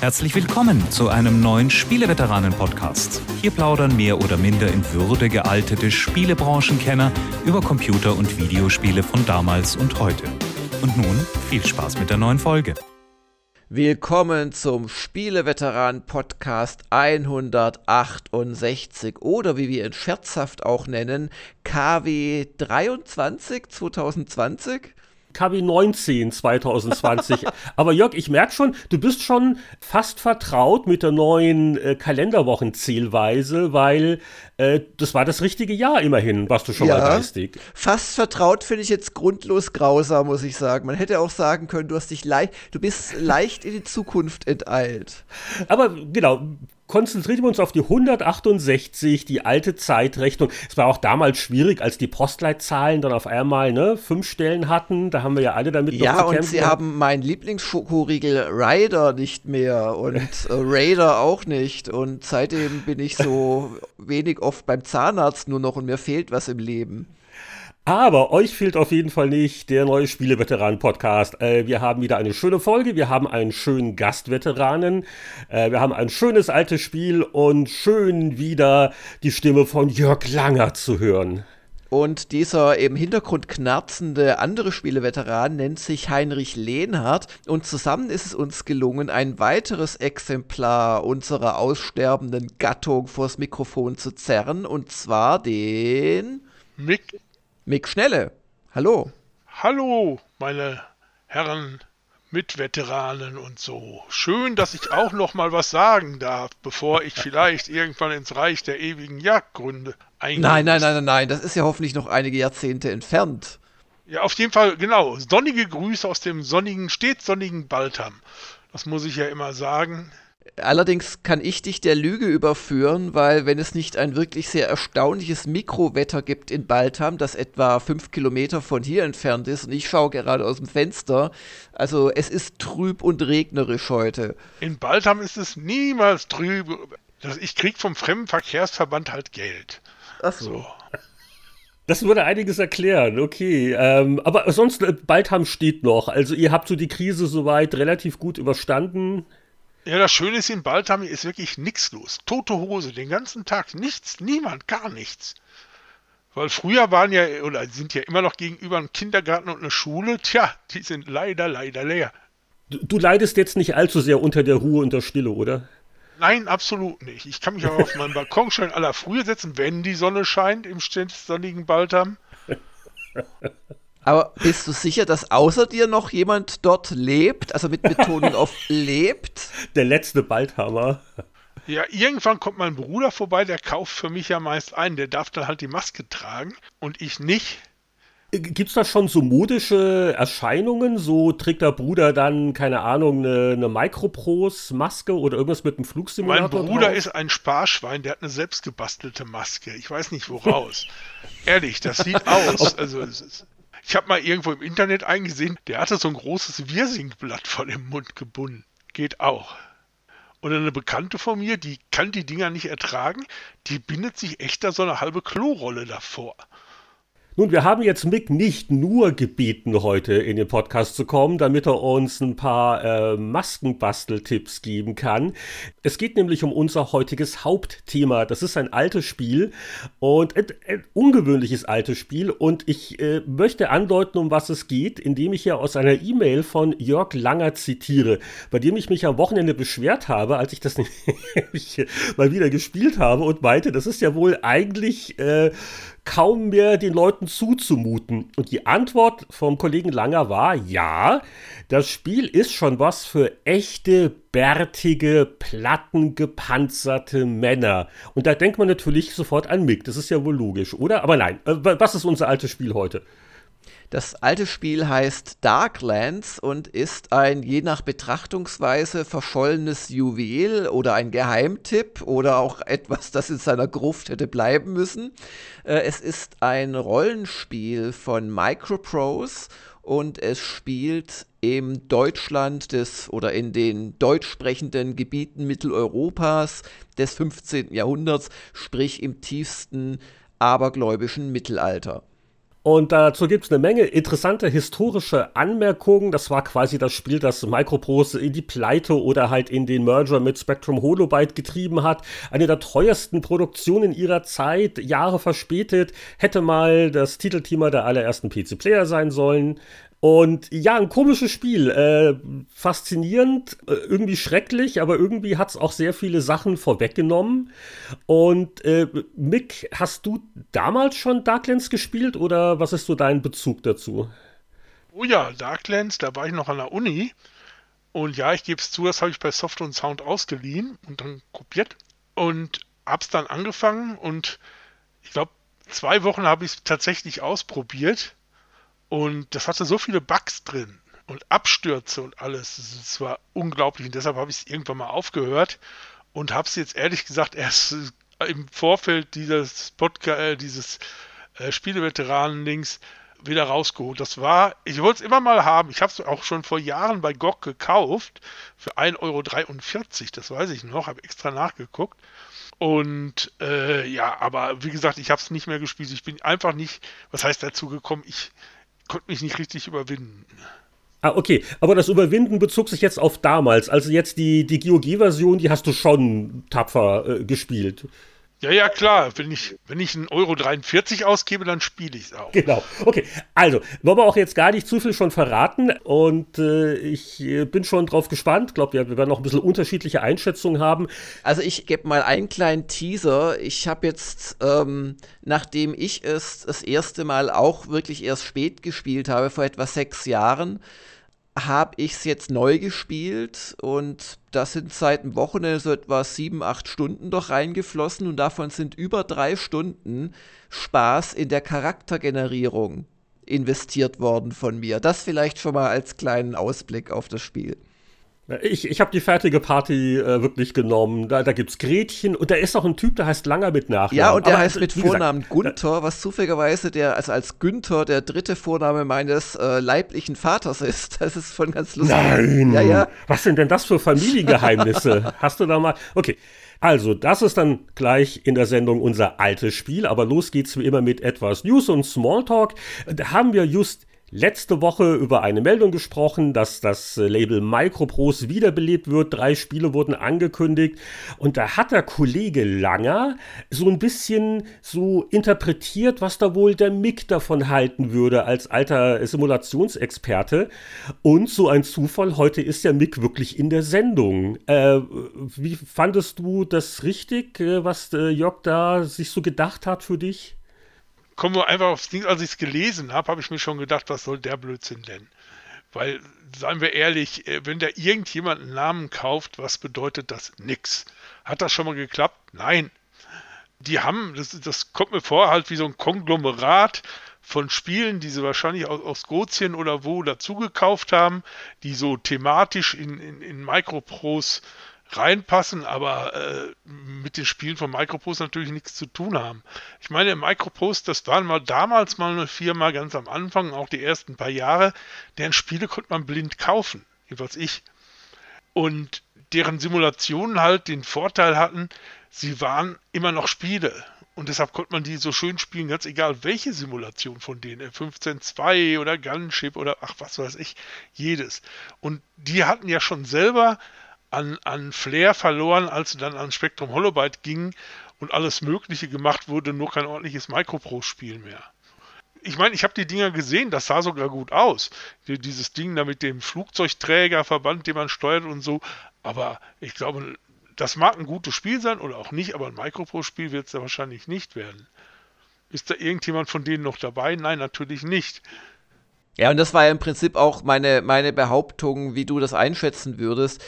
Herzlich willkommen zu einem neuen Spieleveteranen-Podcast. Hier plaudern mehr oder minder in Würde gealtete Spielebranchenkenner über Computer- und Videospiele von damals und heute. Und nun viel Spaß mit der neuen Folge. Willkommen zum Spieleveteran-Podcast 168 oder wie wir ihn scherzhaft auch nennen, KW 23 2020. KW 19 2020. Aber Jörg, ich merke schon, du bist schon fast vertraut mit der neuen äh, Kalenderwochenzählweise, weil äh, das war das richtige Jahr immerhin, warst du schon ja, mal geistig. Fast vertraut finde ich jetzt grundlos grausam, muss ich sagen. Man hätte auch sagen können, du hast dich leicht, du bist leicht in die Zukunft enteilt. Aber genau, konzentrieren wir uns auf die 168, die alte Zeitrechnung. Es war auch damals schwierig, als die Postleitzahlen dann auf einmal ne, fünf Stellen hatten. Da haben wir ja alle damit ja, und sie haben meinen Lieblingsschokoriegel Rider nicht mehr und äh, Raider auch nicht. Und seitdem bin ich so wenig oft beim Zahnarzt nur noch und mir fehlt was im Leben. Aber euch fehlt auf jeden Fall nicht der neue Spieleveteranen-Podcast. Äh, wir haben wieder eine schöne Folge, wir haben einen schönen Gastveteranen, äh, wir haben ein schönes altes Spiel und schön wieder die Stimme von Jörg Langer zu hören. Und dieser im Hintergrund knarzende andere Spieleveteran nennt sich Heinrich Lehnhardt und zusammen ist es uns gelungen, ein weiteres Exemplar unserer aussterbenden Gattung vors Mikrofon zu zerren und zwar den Mick Mick Schnelle, hallo. Hallo, meine Herren Mitveteranen und so. Schön, dass ich auch noch mal was sagen darf, bevor ich vielleicht irgendwann ins Reich der ewigen Jagdgründe eingehe. Nein, nein, nein, nein, nein, das ist ja hoffentlich noch einige Jahrzehnte entfernt. Ja, auf jeden Fall, genau. Sonnige Grüße aus dem sonnigen, stets sonnigen Baltham. Das muss ich ja immer sagen. Allerdings kann ich dich der Lüge überführen, weil wenn es nicht ein wirklich sehr erstaunliches Mikrowetter gibt in Baltham, das etwa fünf Kilometer von hier entfernt ist, und ich schaue gerade aus dem Fenster, also es ist trüb und regnerisch heute. In Baltham ist es niemals trüb. Ich krieg vom Fremdenverkehrsverband halt Geld. Ach so. so. Das würde einiges erklären, okay. Ähm, aber sonst, äh, Baltham steht noch. Also ihr habt so die Krise soweit relativ gut überstanden. Ja, das Schöne ist in Baltami ist wirklich nichts los. Tote Hose, den ganzen Tag nichts, niemand, gar nichts. Weil früher waren ja, oder sind ja immer noch gegenüber ein Kindergarten und eine Schule, tja, die sind leider, leider leer. Du, du leidest jetzt nicht allzu sehr unter der Ruhe und der Stille, oder? Nein, absolut nicht. Ich kann mich aber auf meinen Balkon schon aller Frühe setzen, wenn die Sonne scheint im sonnigen Baltham. Aber bist du sicher, dass außer dir noch jemand dort lebt? Also mit Betonung auf lebt? Der letzte Baldhammer. Ja, irgendwann kommt mein Bruder vorbei, der kauft für mich ja meist ein. Der darf dann halt die Maske tragen und ich nicht. Gibt es da schon so modische Erscheinungen? So trägt der Bruder dann, keine Ahnung, eine, eine Microprose-Maske oder irgendwas mit einem Flugsimulator? Mein Bruder drauf? ist ein Sparschwein, der hat eine selbstgebastelte Maske. Ich weiß nicht woraus. Ehrlich, das sieht aus. Also, es ist, ich habe mal irgendwo im Internet eingesehen, der hatte so ein großes Wirsingblatt vor dem Mund gebunden. Geht auch. Oder eine Bekannte von mir, die kann die Dinger nicht ertragen, die bindet sich echt da so eine halbe Klorolle davor. Nun, wir haben jetzt Mick nicht nur gebeten, heute in den Podcast zu kommen, damit er uns ein paar äh, Maskenbasteltipps geben kann. Es geht nämlich um unser heutiges Hauptthema. Das ist ein altes Spiel und ein, ein ungewöhnliches altes Spiel. Und ich äh, möchte andeuten, um was es geht, indem ich hier aus einer E-Mail von Jörg Langer zitiere, bei dem ich mich am Wochenende beschwert habe, als ich das mal wieder gespielt habe und meinte, das ist ja wohl eigentlich äh, kaum mehr den Leuten zuzumuten. Und die Antwort vom Kollegen Langer war, ja, das Spiel ist schon was für echte, bärtige, plattengepanzerte Männer. Und da denkt man natürlich sofort an Mick, das ist ja wohl logisch, oder? Aber nein, äh, was ist unser altes Spiel heute? Das alte Spiel heißt Darklands und ist ein je nach Betrachtungsweise verschollenes Juwel oder ein Geheimtipp oder auch etwas, das in seiner Gruft hätte bleiben müssen. Äh, es ist ein Rollenspiel von Microprose und es spielt im Deutschland des oder in den deutsch sprechenden Gebieten Mitteleuropas des 15. Jahrhunderts, sprich im tiefsten abergläubischen Mittelalter. Und dazu gibt es eine Menge interessante historische Anmerkungen. Das war quasi das Spiel, das Microprose in die Pleite oder halt in den Merger mit Spectrum Holobyte getrieben hat. Eine der teuersten Produktionen ihrer Zeit, Jahre verspätet, hätte mal das Titelthema der allerersten PC-Player sein sollen. Und ja, ein komisches Spiel. Äh, faszinierend, äh, irgendwie schrecklich, aber irgendwie hat es auch sehr viele Sachen vorweggenommen. Und äh, Mick, hast du damals schon Darklands gespielt oder was ist so dein Bezug dazu? Oh ja, Darklands, da war ich noch an der Uni. Und ja, ich gebe es zu, das habe ich bei Soft und Sound ausgeliehen und dann kopiert. Und hab's dann angefangen und ich glaube, zwei Wochen habe ich es tatsächlich ausprobiert und das hatte so viele Bugs drin und Abstürze und alles. Es war unglaublich und deshalb habe ich es irgendwann mal aufgehört und habe es jetzt ehrlich gesagt erst im Vorfeld dieses Podcast, äh, dieses äh, Spieleveteranen-Links wieder rausgeholt. Das war, ich wollte es immer mal haben. Ich habe es auch schon vor Jahren bei GOG gekauft für 1,43 Euro. Das weiß ich noch, habe extra nachgeguckt. Und äh, ja, aber wie gesagt, ich habe es nicht mehr gespielt. Ich bin einfach nicht, was heißt dazu gekommen, ich konnte mich nicht richtig überwinden. Ah, okay. Aber das Überwinden bezog sich jetzt auf damals. Also jetzt die, die GOG-Version, die hast du schon tapfer äh, gespielt. Ja, ja, klar. Wenn ich, wenn ich einen Euro 43 ausgebe, dann spiele ich es auch. Genau. Okay. Also, wollen wir auch jetzt gar nicht zu viel schon verraten. Und äh, ich äh, bin schon drauf gespannt. Ich glaube, wir, wir werden noch ein bisschen unterschiedliche Einschätzungen haben. Also, ich gebe mal einen kleinen Teaser. Ich habe jetzt, ähm, nachdem ich es das erste Mal auch wirklich erst spät gespielt habe, vor etwa sechs Jahren, habe ich es jetzt neu gespielt und da sind seit einem Wochenende so etwa sieben, acht Stunden doch reingeflossen und davon sind über drei Stunden Spaß in der Charaktergenerierung investiert worden von mir. Das vielleicht schon mal als kleinen Ausblick auf das Spiel. Ich, ich habe die fertige Party äh, wirklich genommen. Da, da es Gretchen und da ist auch ein Typ, der heißt Langer mit Nachnamen. Ja, und der Aber, heißt mit Vornamen gesagt, Gunther, was zufälligerweise der, also als Günther der dritte Vorname meines äh, leiblichen Vaters ist. Das ist von ganz lustig. Nein! Ja, ja. Was sind denn das für Familiengeheimnisse? Hast du da mal. Okay. Also, das ist dann gleich in der Sendung unser altes Spiel, aber los geht's wie immer mit etwas News und Smalltalk. Da haben wir just letzte Woche über eine Meldung gesprochen, dass das äh, Label Microprose wiederbelebt wird. Drei Spiele wurden angekündigt. Und da hat der Kollege Langer so ein bisschen so interpretiert, was da wohl der Mick davon halten würde als alter Simulationsexperte. Und so ein Zufall, heute ist der Mick wirklich in der Sendung. Äh, wie fandest du das richtig, äh, was äh, Jörg da sich so gedacht hat für dich? Kommen wir einfach aufs Ding, als ich es gelesen habe, habe ich mir schon gedacht, was soll der Blödsinn denn? Weil, seien wir ehrlich, äh, wenn da irgendjemand einen Namen kauft, was bedeutet das? Nix. Hat das schon mal geklappt? Nein. Die haben, das, das kommt mir vor, halt wie so ein Konglomerat von Spielen, die sie wahrscheinlich aus, aus Gozien oder wo dazugekauft haben, die so thematisch in, in, in Micropros reinpassen, aber äh, mit den Spielen von Micropost natürlich nichts zu tun haben. Ich meine, Micropost, das waren mal damals mal eine Firma ganz am Anfang, auch die ersten paar Jahre, deren Spiele konnte man blind kaufen, jedenfalls ich. Und deren Simulationen halt den Vorteil hatten, sie waren immer noch Spiele. Und deshalb konnte man die so schön spielen, ganz egal welche Simulation von denen, F-15-2 oder Gunship oder ach was weiß ich, jedes. Und die hatten ja schon selber an, an Flair verloren, als sie dann an Spectrum Holobyte gingen und alles Mögliche gemacht wurde, nur kein ordentliches Micropro-Spiel mehr. Ich meine, ich habe die Dinger gesehen, das sah sogar gut aus. Dieses Ding da mit dem Flugzeugträgerverband, den man steuert und so. Aber ich glaube, das mag ein gutes Spiel sein oder auch nicht, aber ein Micropro-Spiel wird es ja wahrscheinlich nicht werden. Ist da irgendjemand von denen noch dabei? Nein, natürlich nicht. Ja, und das war ja im Prinzip auch meine, meine Behauptung, wie du das einschätzen würdest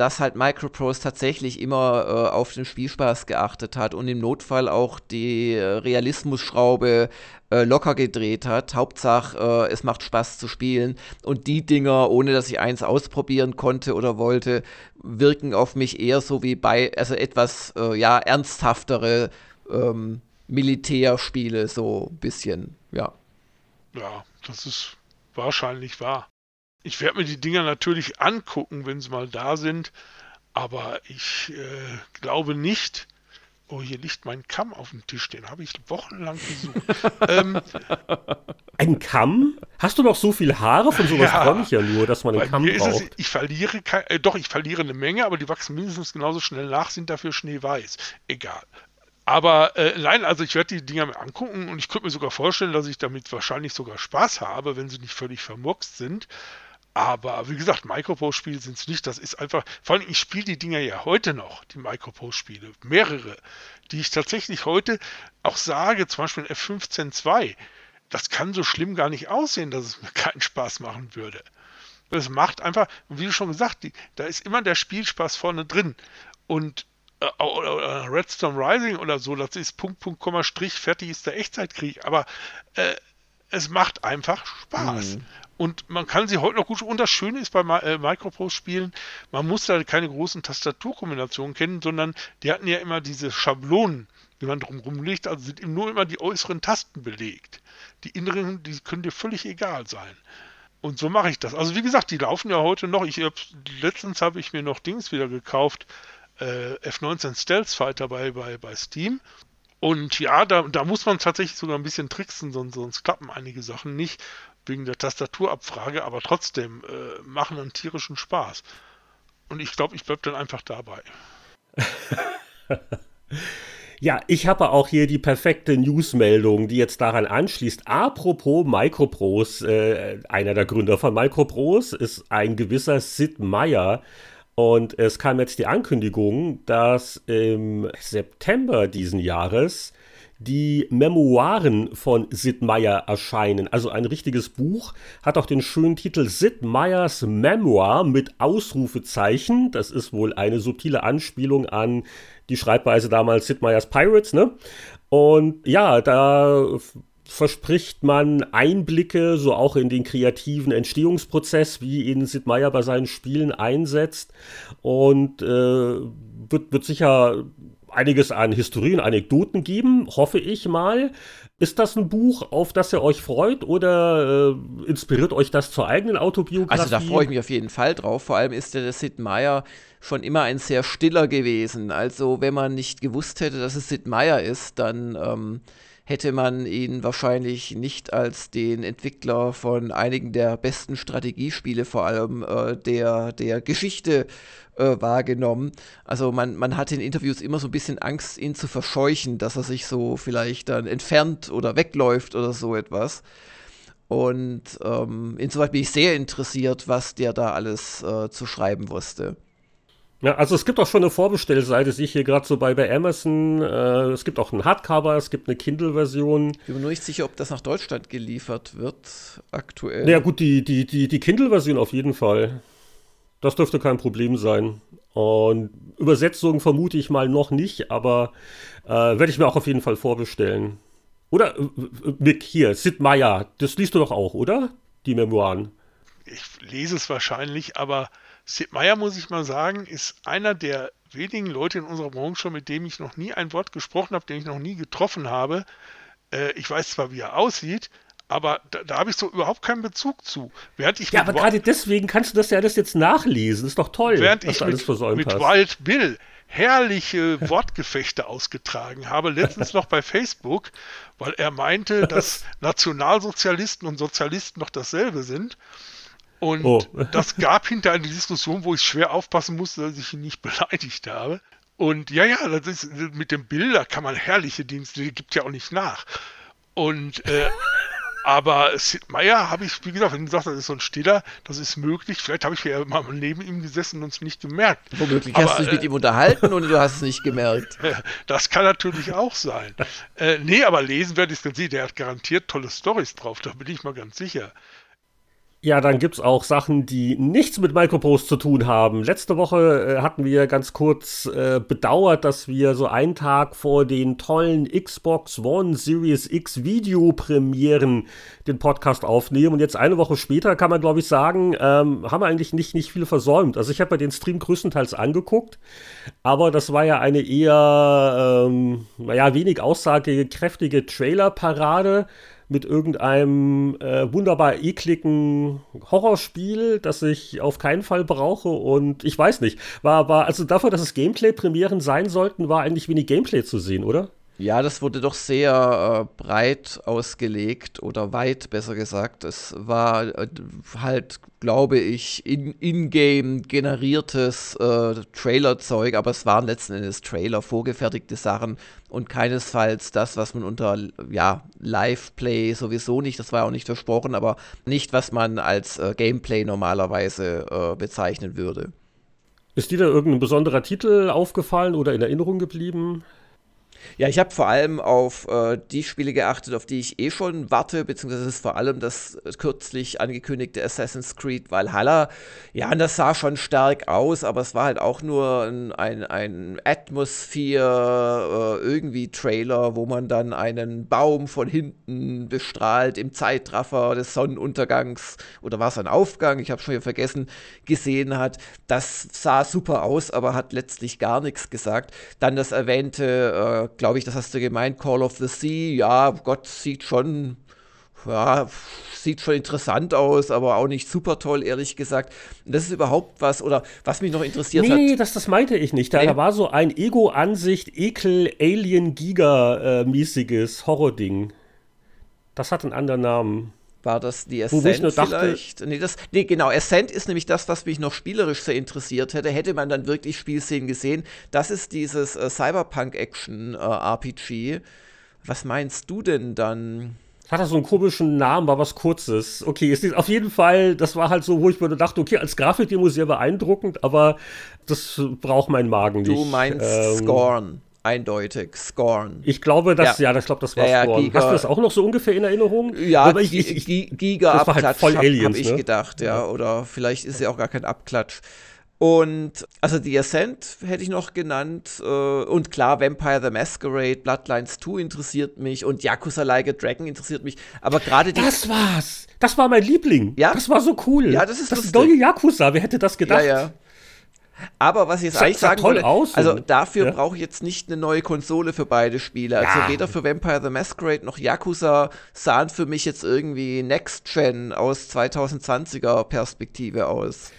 dass halt Microprose tatsächlich immer äh, auf den Spielspaß geachtet hat und im Notfall auch die äh, Realismusschraube äh, locker gedreht hat. Hauptsache, äh, es macht Spaß zu spielen. Und die Dinger, ohne dass ich eins ausprobieren konnte oder wollte, wirken auf mich eher so wie bei, also etwas, äh, ja, ernsthaftere ähm, Militärspiele, so ein bisschen, ja. Ja, das ist wahrscheinlich wahr. Ich werde mir die Dinger natürlich angucken, wenn sie mal da sind, aber ich äh, glaube nicht, Oh, hier liegt mein Kamm auf dem Tisch, den habe ich wochenlang gesucht. ähm, ein Kamm? Hast du noch so viel Haare? Von sowas ja, träume ich ja nur, dass man einen Kamm braucht. Es, ich verliere, kein, äh, doch, ich verliere eine Menge, aber die wachsen mindestens genauso schnell nach, sind dafür schneeweiß. Egal. Aber äh, nein, also ich werde die Dinger mir angucken und ich könnte mir sogar vorstellen, dass ich damit wahrscheinlich sogar Spaß habe, wenn sie nicht völlig vermurkst sind. Aber wie gesagt, Micropost-Spiele sind es nicht. Das ist einfach, vor allem, ich spiele die Dinger ja heute noch, die Micropost-Spiele, mehrere, die ich tatsächlich heute auch sage, zum Beispiel F15.2, das kann so schlimm gar nicht aussehen, dass es mir keinen Spaß machen würde. Es macht einfach, wie du schon gesagt, die, da ist immer der Spielspaß vorne drin. Und äh, oder, Redstone Rising oder so, das ist Punkt, Punkt, Komma, Strich, fertig ist der Echtzeitkrieg. Aber äh, es macht einfach Spaß. Mhm. Und man kann sie heute noch gut. Und das Schöne ist bei äh, Microprose-Spielen, man muss da keine großen Tastaturkombinationen kennen, sondern die hatten ja immer diese Schablonen, die man drumherum legt. Also sind nur immer die äußeren Tasten belegt. Die inneren, die können dir völlig egal sein. Und so mache ich das. Also wie gesagt, die laufen ja heute noch. Ich hab, letztens habe ich mir noch Dings wieder gekauft. Äh, F19 Stealth Fighter bei, bei, bei Steam. Und ja, da, da muss man tatsächlich sogar ein bisschen tricksen, sonst, sonst klappen einige Sachen nicht wegen der Tastaturabfrage, aber trotzdem äh, machen einen tierischen Spaß. Und ich glaube, ich bleibe dann einfach dabei. Ja, ich habe auch hier die perfekte Newsmeldung, die jetzt daran anschließt. Apropos Microprose, äh, einer der Gründer von Microprose ist ein gewisser Sid Meier. Und es kam jetzt die Ankündigung, dass im September diesen Jahres die Memoiren von Sid Meier erscheinen. Also ein richtiges Buch, hat auch den schönen Titel Sid Meiers Memoir mit Ausrufezeichen. Das ist wohl eine subtile Anspielung an die Schreibweise damals Sid Meiers Pirates, ne? Und ja, da verspricht man Einblicke, so auch in den kreativen Entstehungsprozess, wie ihn Sid Meier bei seinen Spielen einsetzt. Und äh, wird, wird sicher einiges an Historien, Anekdoten geben, hoffe ich mal. Ist das ein Buch, auf das ihr euch freut oder äh, inspiriert euch das zur eigenen Autobiografie? Also da freue ich mich auf jeden Fall drauf. Vor allem ist der Sid Meier schon immer ein sehr stiller gewesen. Also wenn man nicht gewusst hätte, dass es Sid Meier ist, dann ähm, hätte man ihn wahrscheinlich nicht als den Entwickler von einigen der besten Strategiespiele, vor allem äh, der, der Geschichte, äh, wahrgenommen. Also man, man hat in Interviews immer so ein bisschen Angst, ihn zu verscheuchen, dass er sich so vielleicht dann entfernt oder wegläuft oder so etwas. Und ähm, insoweit bin ich sehr interessiert, was der da alles äh, zu schreiben wusste. Ja, also es gibt auch schon eine Vorbestellseite, sehe ich hier gerade so bei, bei Amazon. Äh, es gibt auch ein Hardcover, es gibt eine Kindle-Version. Ich bin nur nicht sicher, ob das nach Deutschland geliefert wird, aktuell. Ja gut, die, die, die, die Kindle-Version auf jeden Fall. Das dürfte kein Problem sein. Und Übersetzung vermute ich mal noch nicht, aber äh, werde ich mir auch auf jeden Fall vorbestellen. Oder, äh, äh, Nick, hier, Sid Meier, das liest du doch auch, oder? Die Memoiren. Ich lese es wahrscheinlich, aber Sid Meier, muss ich mal sagen, ist einer der wenigen Leute in unserer Branche, mit dem ich noch nie ein Wort gesprochen habe, den ich noch nie getroffen habe. Äh, ich weiß zwar, wie er aussieht, aber da, da habe ich so überhaupt keinen Bezug zu. Während ich ja, aber gerade deswegen kannst du das ja alles jetzt nachlesen. Ist doch toll, während ich mit, mit Wild Bill herrliche Wortgefechte ausgetragen habe, letztens noch bei Facebook, weil er meinte, dass Nationalsozialisten und Sozialisten noch dasselbe sind. Und oh. das gab hinter eine Diskussion, wo ich schwer aufpassen musste, dass ich ihn nicht beleidigt habe. Und ja, ja, das ist mit dem Bilder kann man herrliche Dienste, die gibt ja auch nicht nach. Und äh, aber Sid Meier habe ich, wie gesagt, wenn du sagst, das ist so ein Stiller, das ist möglich. Vielleicht habe ich ja mal neben ihm gesessen und es nicht gemerkt. Womöglich hast du dich äh, mit ihm unterhalten und du hast es nicht gemerkt. Das kann natürlich auch sein. äh, nee, aber lesen werde ich es ganz sicher. Der hat garantiert tolle Stories drauf, da bin ich mal ganz sicher. Ja, dann gibt's auch Sachen, die nichts mit Micropost zu tun haben. Letzte Woche äh, hatten wir ganz kurz äh, bedauert, dass wir so einen Tag vor den tollen Xbox One Series X Videopremieren den Podcast aufnehmen. Und jetzt eine Woche später kann man, glaube ich, sagen, ähm, haben wir eigentlich nicht, nicht viel versäumt. Also ich habe mir den Stream größtenteils angeguckt, aber das war ja eine eher, ähm, naja, wenig aussagekräftige Trailer-Parade mit irgendeinem äh, wunderbar ekligen Horrorspiel, das ich auf keinen Fall brauche. Und ich weiß nicht, war, war also dafür, dass es Gameplay-Premieren sein sollten, war eigentlich wenig Gameplay zu sehen, oder? Ja, das wurde doch sehr äh, breit ausgelegt oder weit, besser gesagt. Es war äh, halt, glaube ich, in-game in generiertes äh, Trailer-Zeug, aber es waren letzten Endes Trailer, vorgefertigte Sachen und keinesfalls das, was man unter ja, Live-Play sowieso nicht, das war auch nicht versprochen, aber nicht, was man als äh, Gameplay normalerweise äh, bezeichnen würde. Ist dir da irgendein besonderer Titel aufgefallen oder in Erinnerung geblieben? Ja, ich habe vor allem auf äh, die Spiele geachtet, auf die ich eh schon warte, beziehungsweise ist vor allem das kürzlich angekündigte Assassin's Creed Valhalla. Ja, das sah schon stark aus, aber es war halt auch nur ein, ein, ein Atmosphäre, äh, irgendwie Trailer, wo man dann einen Baum von hinten bestrahlt im Zeitraffer des Sonnenuntergangs oder war es ein Aufgang, ich habe schon wieder vergessen, gesehen hat. Das sah super aus, aber hat letztlich gar nichts gesagt. Dann das erwähnte äh, glaube ich, das hast du gemeint, Call of the Sea, ja, Gott, sieht schon, ja, sieht schon interessant aus, aber auch nicht super toll, ehrlich gesagt. Und das ist überhaupt was, oder was mich noch interessiert nee, hat. Nee, das, das meinte ich nicht. Da, nee. da war so ein Ego-Ansicht, Ekel, Alien, Giga-mäßiges Horror-Ding. Das hat einen anderen Namen. War das die Ascent vielleicht? Nee, das, nee, genau. Ascent ist nämlich das, was mich noch spielerisch sehr interessiert hätte. Hätte man dann wirklich Spielszenen gesehen. Das ist dieses äh, Cyberpunk-Action-RPG. Äh, was meinst du denn dann? Hat er so einen komischen Namen, war was Kurzes. Okay, ist auf jeden Fall, das war halt so, wo ich mir dachte, okay, als Grafikdemo sehr beeindruckend, aber das braucht mein Magen nicht. Du meinst ähm, Scorn eindeutig. Scorn. Ich glaube, das, ja, ja das, glaub, das war ja, Scorn. Giga, Hast du das auch noch so ungefähr in Erinnerung? Ja, Aber ich, ich, ich, Giga das Abklatsch, halt voll Aliens, habe ich ne? gedacht, ja. Oder vielleicht ist ja auch gar kein Abklatsch. Und also The Ascent hätte ich noch genannt. Äh, und klar, Vampire the Masquerade, Bloodlines 2 interessiert mich und Yakuza Like a Dragon interessiert mich. Aber gerade die. Das war's! Das war mein Liebling. Ja. Das war so cool. Ja, das ist das neue Yakuza. Wer hätte das gedacht? Ja, ja. Aber was ich jetzt eigentlich sagen wollte, aus, also dafür ja? brauche ich jetzt nicht eine neue Konsole für beide Spiele. Also ja. weder für Vampire the Masquerade noch Yakuza sahen für mich jetzt irgendwie Next Gen aus 2020er Perspektive aus.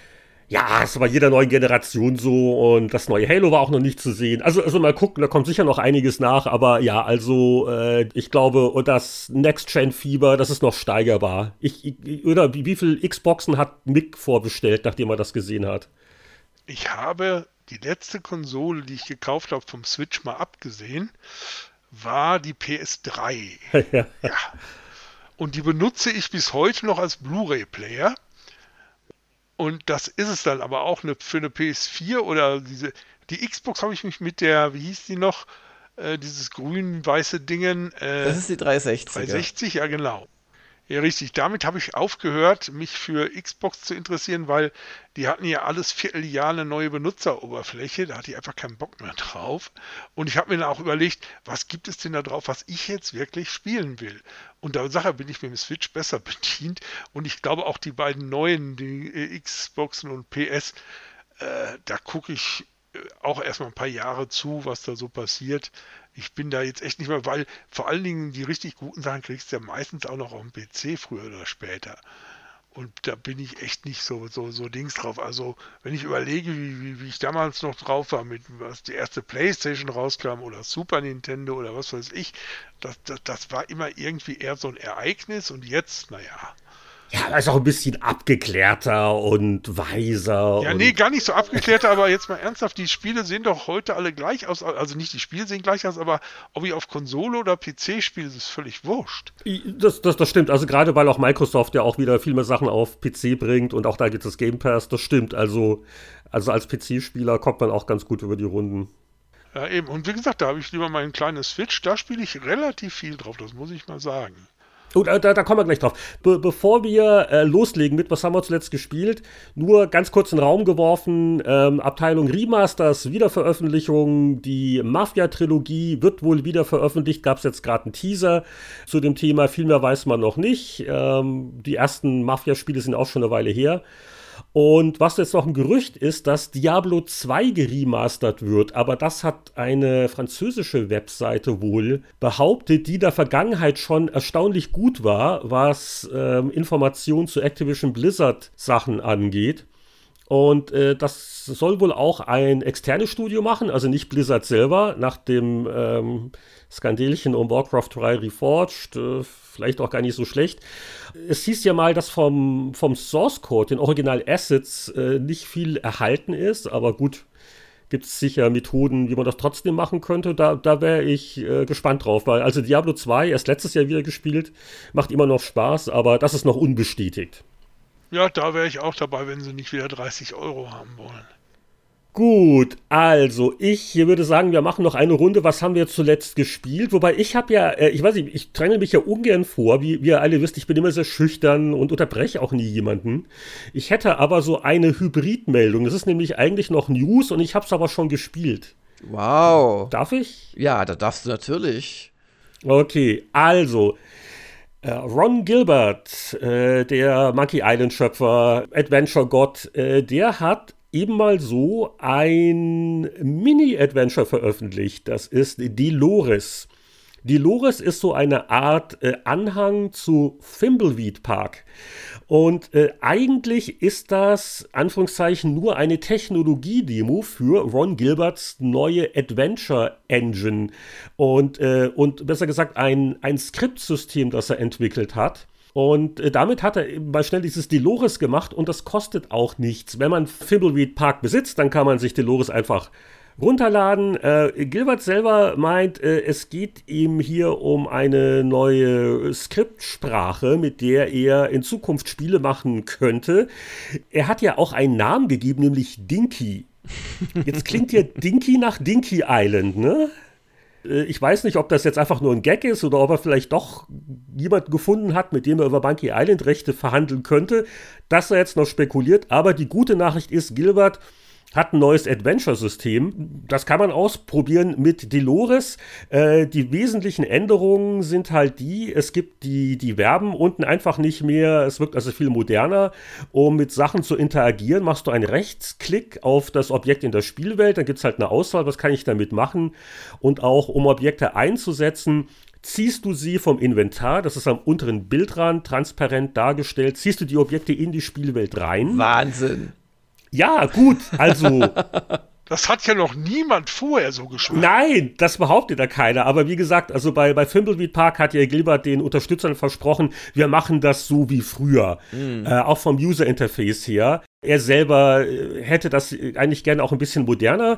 Ja, ist bei jeder neuen Generation so und das neue Halo war auch noch nicht zu sehen. Also, also mal gucken, da kommt sicher noch einiges nach, aber ja, also äh, ich glaube, und das Next-Gen-Fieber, das ist noch steigerbar. Ich, ich, oder wie, wie viel Xboxen hat Mick vorbestellt, nachdem er das gesehen hat? Ich habe die letzte Konsole, die ich gekauft habe, vom Switch mal abgesehen, war die PS3. ja. ja. Und die benutze ich bis heute noch als Blu-ray-Player. Und das ist es dann aber auch eine, für eine PS4 oder diese. Die Xbox habe ich mich mit der, wie hieß die noch? Äh, dieses grün-weiße Dingen. Äh, das ist die 360. 360, ja, genau. Ja, richtig. Damit habe ich aufgehört, mich für Xbox zu interessieren, weil die hatten ja alles Vierteljahr eine neue Benutzeroberfläche. Da hatte ich einfach keinen Bock mehr drauf. Und ich habe mir dann auch überlegt, was gibt es denn da drauf, was ich jetzt wirklich spielen will. Und da Sache bin ich mit dem Switch besser bedient. Und ich glaube auch die beiden neuen, die äh, Xboxen und PS, äh, da gucke ich auch erstmal ein paar Jahre zu, was da so passiert ich bin da jetzt echt nicht mehr, weil vor allen Dingen die richtig guten Sachen kriegst du ja meistens auch noch auf dem PC früher oder später. Und da bin ich echt nicht so, so, so Dings drauf. Also, wenn ich überlege, wie, wie, wie ich damals noch drauf war, mit was die erste Playstation rauskam oder Super Nintendo oder was weiß ich, das, das, das war immer irgendwie eher so ein Ereignis und jetzt, naja, ja, er ist auch ein bisschen abgeklärter und weiser. Ja, und nee, gar nicht so abgeklärter, aber jetzt mal ernsthaft, die Spiele sehen doch heute alle gleich aus. Also nicht die Spiele sehen gleich aus, aber ob ich auf Konsole oder PC spiele, ist völlig wurscht. Das, das, das stimmt. Also gerade weil auch Microsoft ja auch wieder viel mehr Sachen auf PC bringt und auch da gibt es Game Pass, das stimmt. Also, also als PC-Spieler kommt man auch ganz gut über die Runden. Ja, eben. Und wie gesagt, da habe ich lieber mein kleines Switch, da spiele ich relativ viel drauf, das muss ich mal sagen. Oh, da, da, kommen wir gleich drauf. Be bevor wir äh, loslegen mit, was haben wir zuletzt gespielt, nur ganz kurz in den Raum geworfen, ähm, Abteilung Remasters, Wiederveröffentlichung, die Mafia-Trilogie wird wohl wieder veröffentlicht, gab es jetzt gerade einen Teaser zu dem Thema, viel mehr weiß man noch nicht. Ähm, die ersten Mafia-Spiele sind auch schon eine Weile her. Und was jetzt noch ein Gerücht ist, dass Diablo 2 geremastert wird, aber das hat eine französische Webseite wohl behauptet, die der Vergangenheit schon erstaunlich gut war, was ähm, Informationen zu Activision Blizzard Sachen angeht. Und äh, das soll wohl auch ein externes Studio machen, also nicht Blizzard selber, nach dem ähm, Skandelchen um Warcraft 3 Reforged, äh, vielleicht auch gar nicht so schlecht. Es hieß ja mal, dass vom, vom Source Code, den Original Assets, äh, nicht viel erhalten ist, aber gut, gibt es sicher Methoden, wie man das trotzdem machen könnte. Da, da wäre ich äh, gespannt drauf, weil also Diablo 2 erst letztes Jahr wieder gespielt, macht immer noch Spaß, aber das ist noch unbestätigt. Ja, da wäre ich auch dabei, wenn sie nicht wieder 30 Euro haben wollen. Gut, also ich würde sagen, wir machen noch eine Runde. Was haben wir zuletzt gespielt? Wobei ich habe ja, äh, ich weiß nicht, ich dränge mich ja ungern vor, wie, wie ihr alle wisst, ich bin immer sehr schüchtern und unterbreche auch nie jemanden. Ich hätte aber so eine Hybridmeldung. Das ist nämlich eigentlich noch News und ich habe es aber schon gespielt. Wow. Darf ich? Ja, da darfst du natürlich. Okay, also Ron Gilbert, äh, der Monkey Island Schöpfer, Adventure Gott, äh, der hat eben mal so ein Mini-Adventure veröffentlicht. Das ist Dolores. Dolores ist so eine Art äh, Anhang zu Thimbleweed Park. Und äh, eigentlich ist das, Anführungszeichen, nur eine Technologie-Demo für Ron Gilberts neue Adventure Engine. Und, äh, und besser gesagt, ein, ein Skriptsystem, das er entwickelt hat. Und äh, damit hat er mal schnell dieses Dolores gemacht und das kostet auch nichts. Wenn man Thimbleweed Park besitzt, dann kann man sich Dolores einfach runterladen. Äh, Gilbert selber meint, äh, es geht ihm hier um eine neue Skriptsprache, mit der er in Zukunft Spiele machen könnte. Er hat ja auch einen Namen gegeben, nämlich Dinky. Jetzt klingt ja Dinky nach Dinky Island, ne? Äh, ich weiß nicht, ob das jetzt einfach nur ein Gag ist oder ob er vielleicht doch jemanden gefunden hat, mit dem er über Monkey Island Rechte verhandeln könnte. Das er jetzt noch spekuliert. Aber die gute Nachricht ist, Gilbert hat ein neues Adventure-System. Das kann man ausprobieren mit Dolores. Äh, die wesentlichen Änderungen sind halt die, es gibt die, die Verben unten einfach nicht mehr, es wirkt also viel moderner. Um mit Sachen zu interagieren, machst du einen Rechtsklick auf das Objekt in der Spielwelt, dann gibt es halt eine Auswahl, was kann ich damit machen. Und auch um Objekte einzusetzen, ziehst du sie vom Inventar, das ist am unteren Bildrand transparent dargestellt, ziehst du die Objekte in die Spielwelt rein. Wahnsinn. Ja, gut, also. Das hat ja noch niemand vorher so geschrieben. Nein, das behauptet da keiner. Aber wie gesagt, also bei, bei Thimbleweed Park hat ja Gilbert den Unterstützern versprochen, wir machen das so wie früher. Mhm. Äh, auch vom User Interface her. Er selber äh, hätte das eigentlich gerne auch ein bisschen moderner.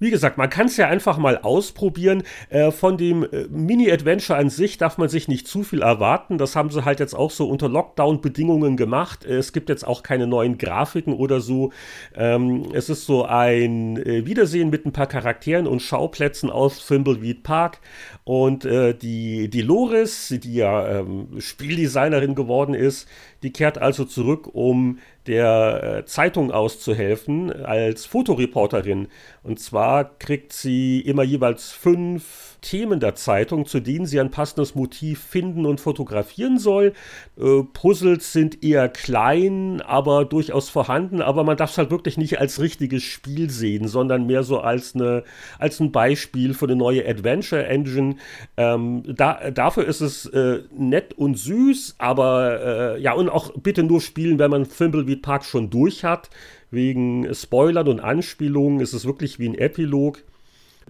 Wie gesagt, man kann es ja einfach mal ausprobieren. Äh, von dem äh, Mini-Adventure an sich darf man sich nicht zu viel erwarten. Das haben sie halt jetzt auch so unter Lockdown-Bedingungen gemacht. Äh, es gibt jetzt auch keine neuen Grafiken oder so. Ähm, es ist so ein äh, Wiedersehen mit ein paar Charakteren und Schauplätzen aus Thimbleweed Park. Und äh, die, die Loris, die ja ähm, Spieldesignerin geworden ist, die kehrt also zurück, um der äh, Zeitung auszuhelfen als Fotoreporterin. Und zwar kriegt sie immer jeweils fünf Themen der Zeitung, zu denen sie ein passendes Motiv finden und fotografieren soll. Äh, Puzzles sind eher klein, aber durchaus vorhanden, aber man darf es halt wirklich nicht als richtiges Spiel sehen, sondern mehr so als, eine, als ein Beispiel für eine neue Adventure Engine. Ähm, da, dafür ist es äh, nett und süß, aber äh, ja, und auch bitte nur spielen, wenn man Thimbleweed Park schon durch hat. Wegen Spoilern und Anspielungen ist es wirklich wie ein Epilog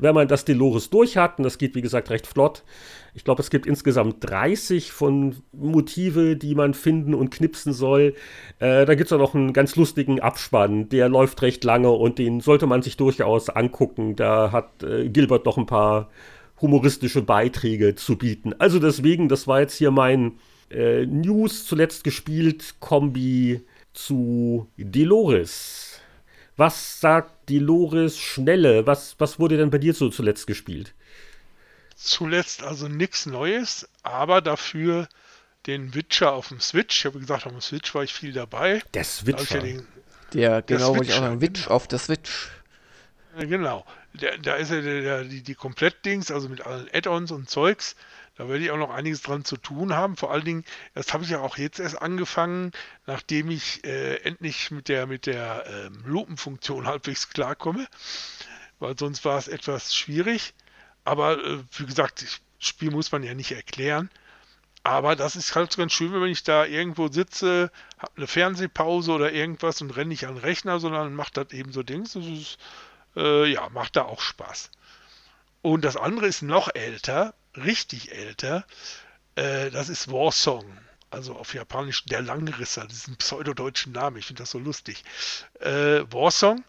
wenn man das Dolores durch hat, und das geht wie gesagt recht flott, ich glaube, es gibt insgesamt 30 von Motive, die man finden und knipsen soll. Äh, da gibt es auch noch einen ganz lustigen Abspann, der läuft recht lange und den sollte man sich durchaus angucken. Da hat äh, Gilbert noch ein paar humoristische Beiträge zu bieten. Also deswegen, das war jetzt hier mein äh, News zuletzt gespielt, Kombi zu Dolores. Was sagt die Loris Schnelle? Was, was wurde denn bei dir so zuletzt gespielt? Zuletzt also nichts Neues, aber dafür den Witcher auf dem Switch. Ich habe gesagt, auf dem Switch war ich viel dabei. Der Switcher. Ja den, der, genau, wollte ich auch Witch auf der Switch. Genau. der, da ist ja der, der, die, die Komplettdings, also mit allen Add-ons und Zeugs. Da werde ich auch noch einiges dran zu tun haben. Vor allen Dingen, das habe ich ja auch jetzt erst angefangen, nachdem ich äh, endlich mit der, mit der ähm, Lupenfunktion halbwegs klarkomme. Weil sonst war es etwas schwierig. Aber äh, wie gesagt, das Spiel muss man ja nicht erklären. Aber das ist halt ganz schön, wenn ich da irgendwo sitze, habe eine Fernsehpause oder irgendwas und renne nicht an den Rechner, sondern macht das eben so Dings. Das ist, äh, ja, macht da auch Spaß. Und das andere ist noch älter, richtig älter. Äh, das ist Warsong. Also auf Japanisch der Langrisser, diesen pseudodeutschen Namen. Ich finde das so lustig. Äh, Warsong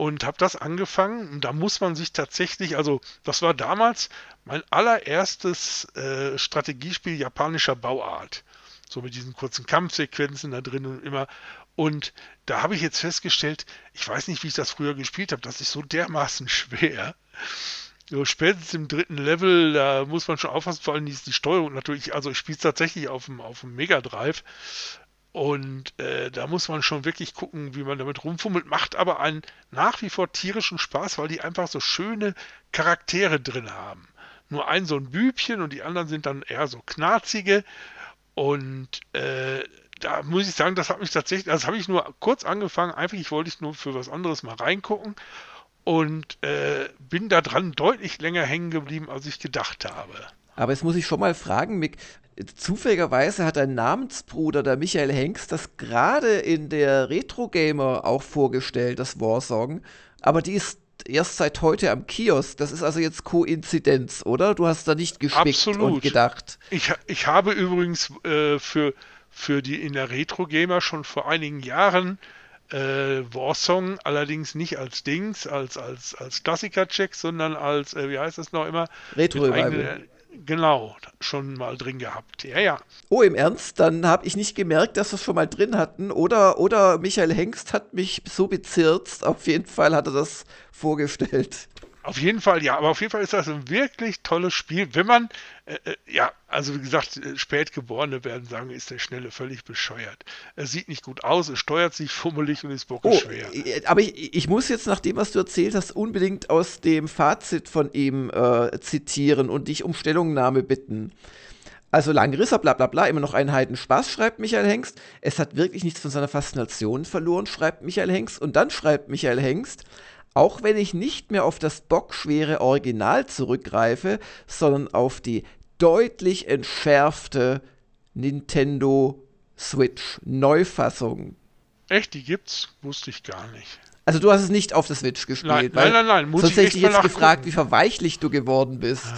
und habe das angefangen. Und da muss man sich tatsächlich, also das war damals mein allererstes äh, Strategiespiel japanischer Bauart. So mit diesen kurzen Kampfsequenzen da drin und immer. Und da habe ich jetzt festgestellt, ich weiß nicht, wie ich das früher gespielt habe, das ist so dermaßen schwer. So spätestens im dritten Level, da muss man schon aufpassen, vor allem ist die Steuerung natürlich, also ich spiele es tatsächlich auf dem, auf dem Mega Drive. Und äh, da muss man schon wirklich gucken, wie man damit rumfummelt, macht aber einen nach wie vor tierischen Spaß, weil die einfach so schöne Charaktere drin haben. Nur ein so ein Bübchen und die anderen sind dann eher so knarzige. Und äh, da muss ich sagen, das hat mich tatsächlich, das habe ich nur kurz angefangen, einfach ich wollte ich nur für was anderes mal reingucken und äh, bin da dran deutlich länger hängen geblieben, als ich gedacht habe. Aber jetzt muss ich schon mal fragen, Mick, zufälligerweise hat ein Namensbruder, der Michael Hengst, das gerade in der Retro Gamer auch vorgestellt, das Warsong. Aber die ist erst seit heute am Kiosk. Das ist also jetzt Koinzidenz, oder? Du hast da nicht gespickt Absolut. und gedacht. Ich, ich habe übrigens äh, für, für die in der Retro Gamer schon vor einigen Jahren äh, Warsong allerdings nicht als Dings, als, als, als Klassiker-Check, sondern als, äh, wie heißt das noch immer? Retro-Revival. Genau, schon mal drin gehabt. Ja, ja. Oh, im Ernst? Dann habe ich nicht gemerkt, dass wir es schon mal drin hatten. Oder, oder Michael Hengst hat mich so bezirzt. Auf jeden Fall hat er das vorgestellt. Auf jeden Fall, ja, aber auf jeden Fall ist das ein wirklich tolles Spiel. Wenn man, äh, äh ja, also wie gesagt, äh, Spätgeborene werden sagen, ist der Schnelle völlig bescheuert. Er sieht nicht gut aus, es steuert sich fummelig und ist bockenschwer. Oh, äh, aber ich, ich muss jetzt nach dem, was du erzählt hast, unbedingt aus dem Fazit von ihm äh, zitieren und dich um Stellungnahme bitten. Also Langrisser, bla bla bla, immer noch ein Heidenspaß, schreibt Michael Hengst. Es hat wirklich nichts von seiner Faszination verloren, schreibt Michael Hengst. Und dann schreibt Michael Hengst, auch wenn ich nicht mehr auf das bockschwere Original zurückgreife, sondern auf die deutlich entschärfte Nintendo Switch Neufassung. Echt, die gibt's? Wusste ich gar nicht. Also du hast es nicht auf der Switch gespielt. Nein, nein, nein, nein. Muss sonst hätte ich dich jetzt gefragt, wie verweichlich du geworden bist.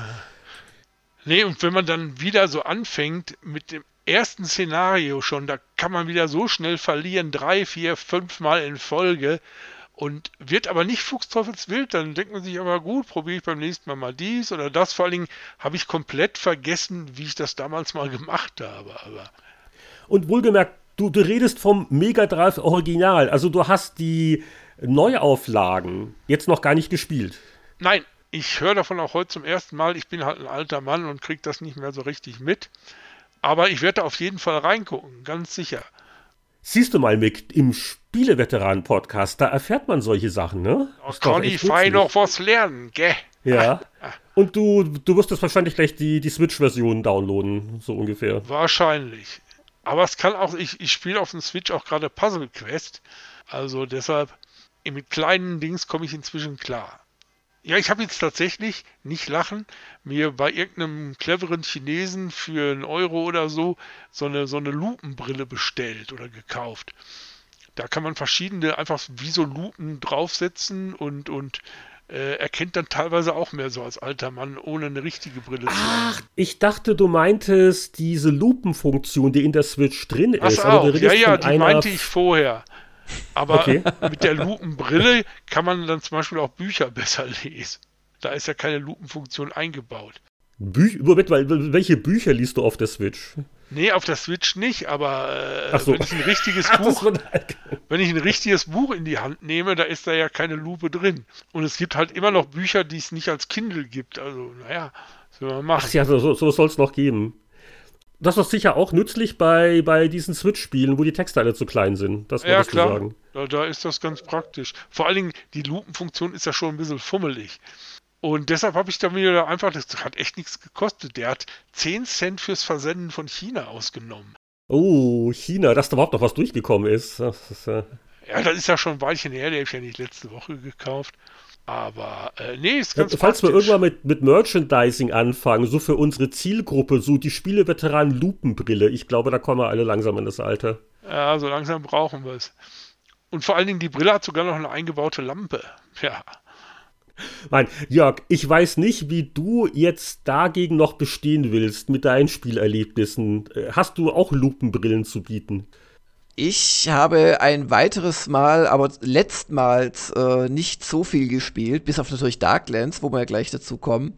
Nee, und wenn man dann wieder so anfängt mit dem ersten Szenario schon, da kann man wieder so schnell verlieren, drei, vier, fünf Mal in Folge und wird aber nicht fuchsteufelswild, dann denkt man sich aber gut, probiere ich beim nächsten Mal mal dies oder das. Vor allen Dingen habe ich komplett vergessen, wie ich das damals mal gemacht habe. Aber und wohlgemerkt, du, du redest vom Mega Drive Original, also du hast die Neuauflagen jetzt noch gar nicht gespielt. Nein, ich höre davon auch heute zum ersten Mal. Ich bin halt ein alter Mann und kriege das nicht mehr so richtig mit. Aber ich werde auf jeden Fall reingucken, ganz sicher. Siehst du mal, Mick, im Spieleveteranen-Podcast, da erfährt man solche Sachen, ne? Kann ich fein noch was lernen, gell? Ja. Und du, du wirst jetzt wahrscheinlich gleich die, die Switch-Version downloaden, so ungefähr. Wahrscheinlich. Aber es kann auch, ich, ich spiele auf dem Switch auch gerade Puzzle Quest. Also deshalb, mit kleinen Dings komme ich inzwischen klar. Ja, ich habe jetzt tatsächlich, nicht lachen, mir bei irgendeinem cleveren Chinesen für einen Euro oder so so eine, so eine Lupenbrille bestellt oder gekauft. Da kann man verschiedene einfach wie so Lupen draufsetzen und, und äh, erkennt dann teilweise auch mehr so als alter Mann, ohne eine richtige Brille zu haben. Ach, ich dachte, du meintest diese Lupenfunktion, die in der Switch drin ist. Ach, ja, ja, die meinte ich vorher. Aber okay. mit der Lupenbrille kann man dann zum Beispiel auch Bücher besser lesen. Da ist ja keine Lupenfunktion eingebaut. Büch Moment, welche Bücher liest du auf der Switch? Nee, auf der Switch nicht, aber äh, so. wenn ich ein richtiges Ach, Buch, wenn ich ein richtiges Buch in die Hand nehme, da ist da ja keine Lupe drin. Und es gibt halt immer noch Bücher, die es nicht als Kindle gibt. Also, naja, soll man machen. Ach ja, so, so soll es noch geben. das ist sicher auch nützlich bei, bei diesen Switch-Spielen, wo die Texte alle zu klein sind. Das ja, klar. Da, da ist das ganz praktisch. Vor allen Dingen, die Lupenfunktion ist ja schon ein bisschen fummelig. Und deshalb habe ich da mir einfach, das hat echt nichts gekostet. Der hat 10 Cent fürs Versenden von China ausgenommen. Oh, China, dass da überhaupt noch was durchgekommen ist. Das ist äh... Ja, das ist ja schon ein Weilchen her, der habe ich ja nicht letzte Woche gekauft. Aber äh, nee, ist ganz ja, Falls praktisch. wir irgendwann mit, mit Merchandising anfangen, so für unsere Zielgruppe, so die Spieleveteranen Lupenbrille, ich glaube, da kommen wir alle langsam in das Alter. Ja, so langsam brauchen wir es. Und vor allen Dingen, die Brille hat sogar noch eine eingebaute Lampe. Ja. Nein, Jörg, ich weiß nicht, wie du jetzt dagegen noch bestehen willst mit deinen Spielerlebnissen. Äh, hast du auch Lupenbrillen zu bieten? Ich habe ein weiteres Mal, aber letztmals äh, nicht so viel gespielt, bis auf natürlich Darklands, wo wir ja gleich dazu kommen,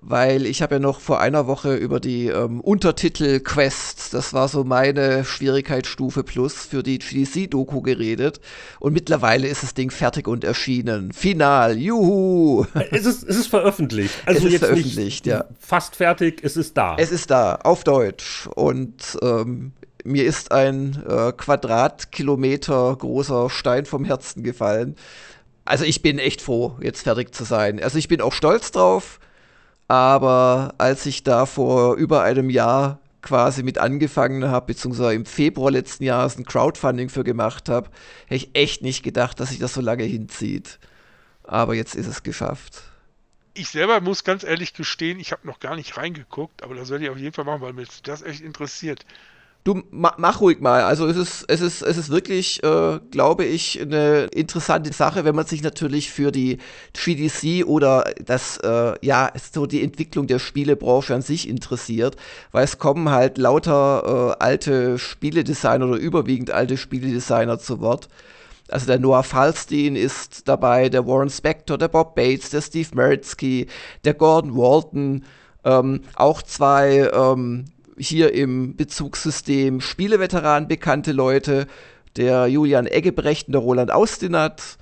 weil ich habe ja noch vor einer Woche über die ähm, Untertitel Quest, das war so meine Schwierigkeitsstufe Plus für die GDC-Doku geredet und mittlerweile ist das Ding fertig und erschienen. Final, juhu! Es ist, es ist veröffentlicht. Also es ist jetzt veröffentlicht, ja. Fast fertig, es ist da. Es ist da, auf Deutsch und ähm, mir ist ein äh, Quadratkilometer großer Stein vom Herzen gefallen. Also ich bin echt froh, jetzt fertig zu sein. Also ich bin auch stolz drauf, aber als ich da vor über einem Jahr quasi mit angefangen habe, beziehungsweise im Februar letzten Jahres ein Crowdfunding für gemacht habe, hätte ich echt nicht gedacht, dass sich das so lange hinzieht. Aber jetzt ist es geschafft. Ich selber muss ganz ehrlich gestehen, ich habe noch gar nicht reingeguckt, aber das werde ich auf jeden Fall machen, weil mich das echt interessiert. Du mach ruhig mal. Also es ist, es ist, es ist wirklich, äh, glaube ich, eine interessante Sache, wenn man sich natürlich für die GDC oder das, äh, ja, so die Entwicklung der Spielebranche an sich interessiert, weil es kommen halt lauter äh, alte Spieledesigner oder überwiegend alte Spieledesigner zu Wort. Also der Noah Falstein ist dabei, der Warren Spector, der Bob Bates, der Steve Meritsky, der Gordon Walton, ähm, auch zwei ähm, hier im Bezugssystem Spieleveteranen bekannte Leute, der Julian Eggebrecht und der Roland Austinat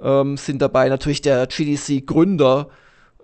ähm, sind dabei, natürlich der GDC-Gründer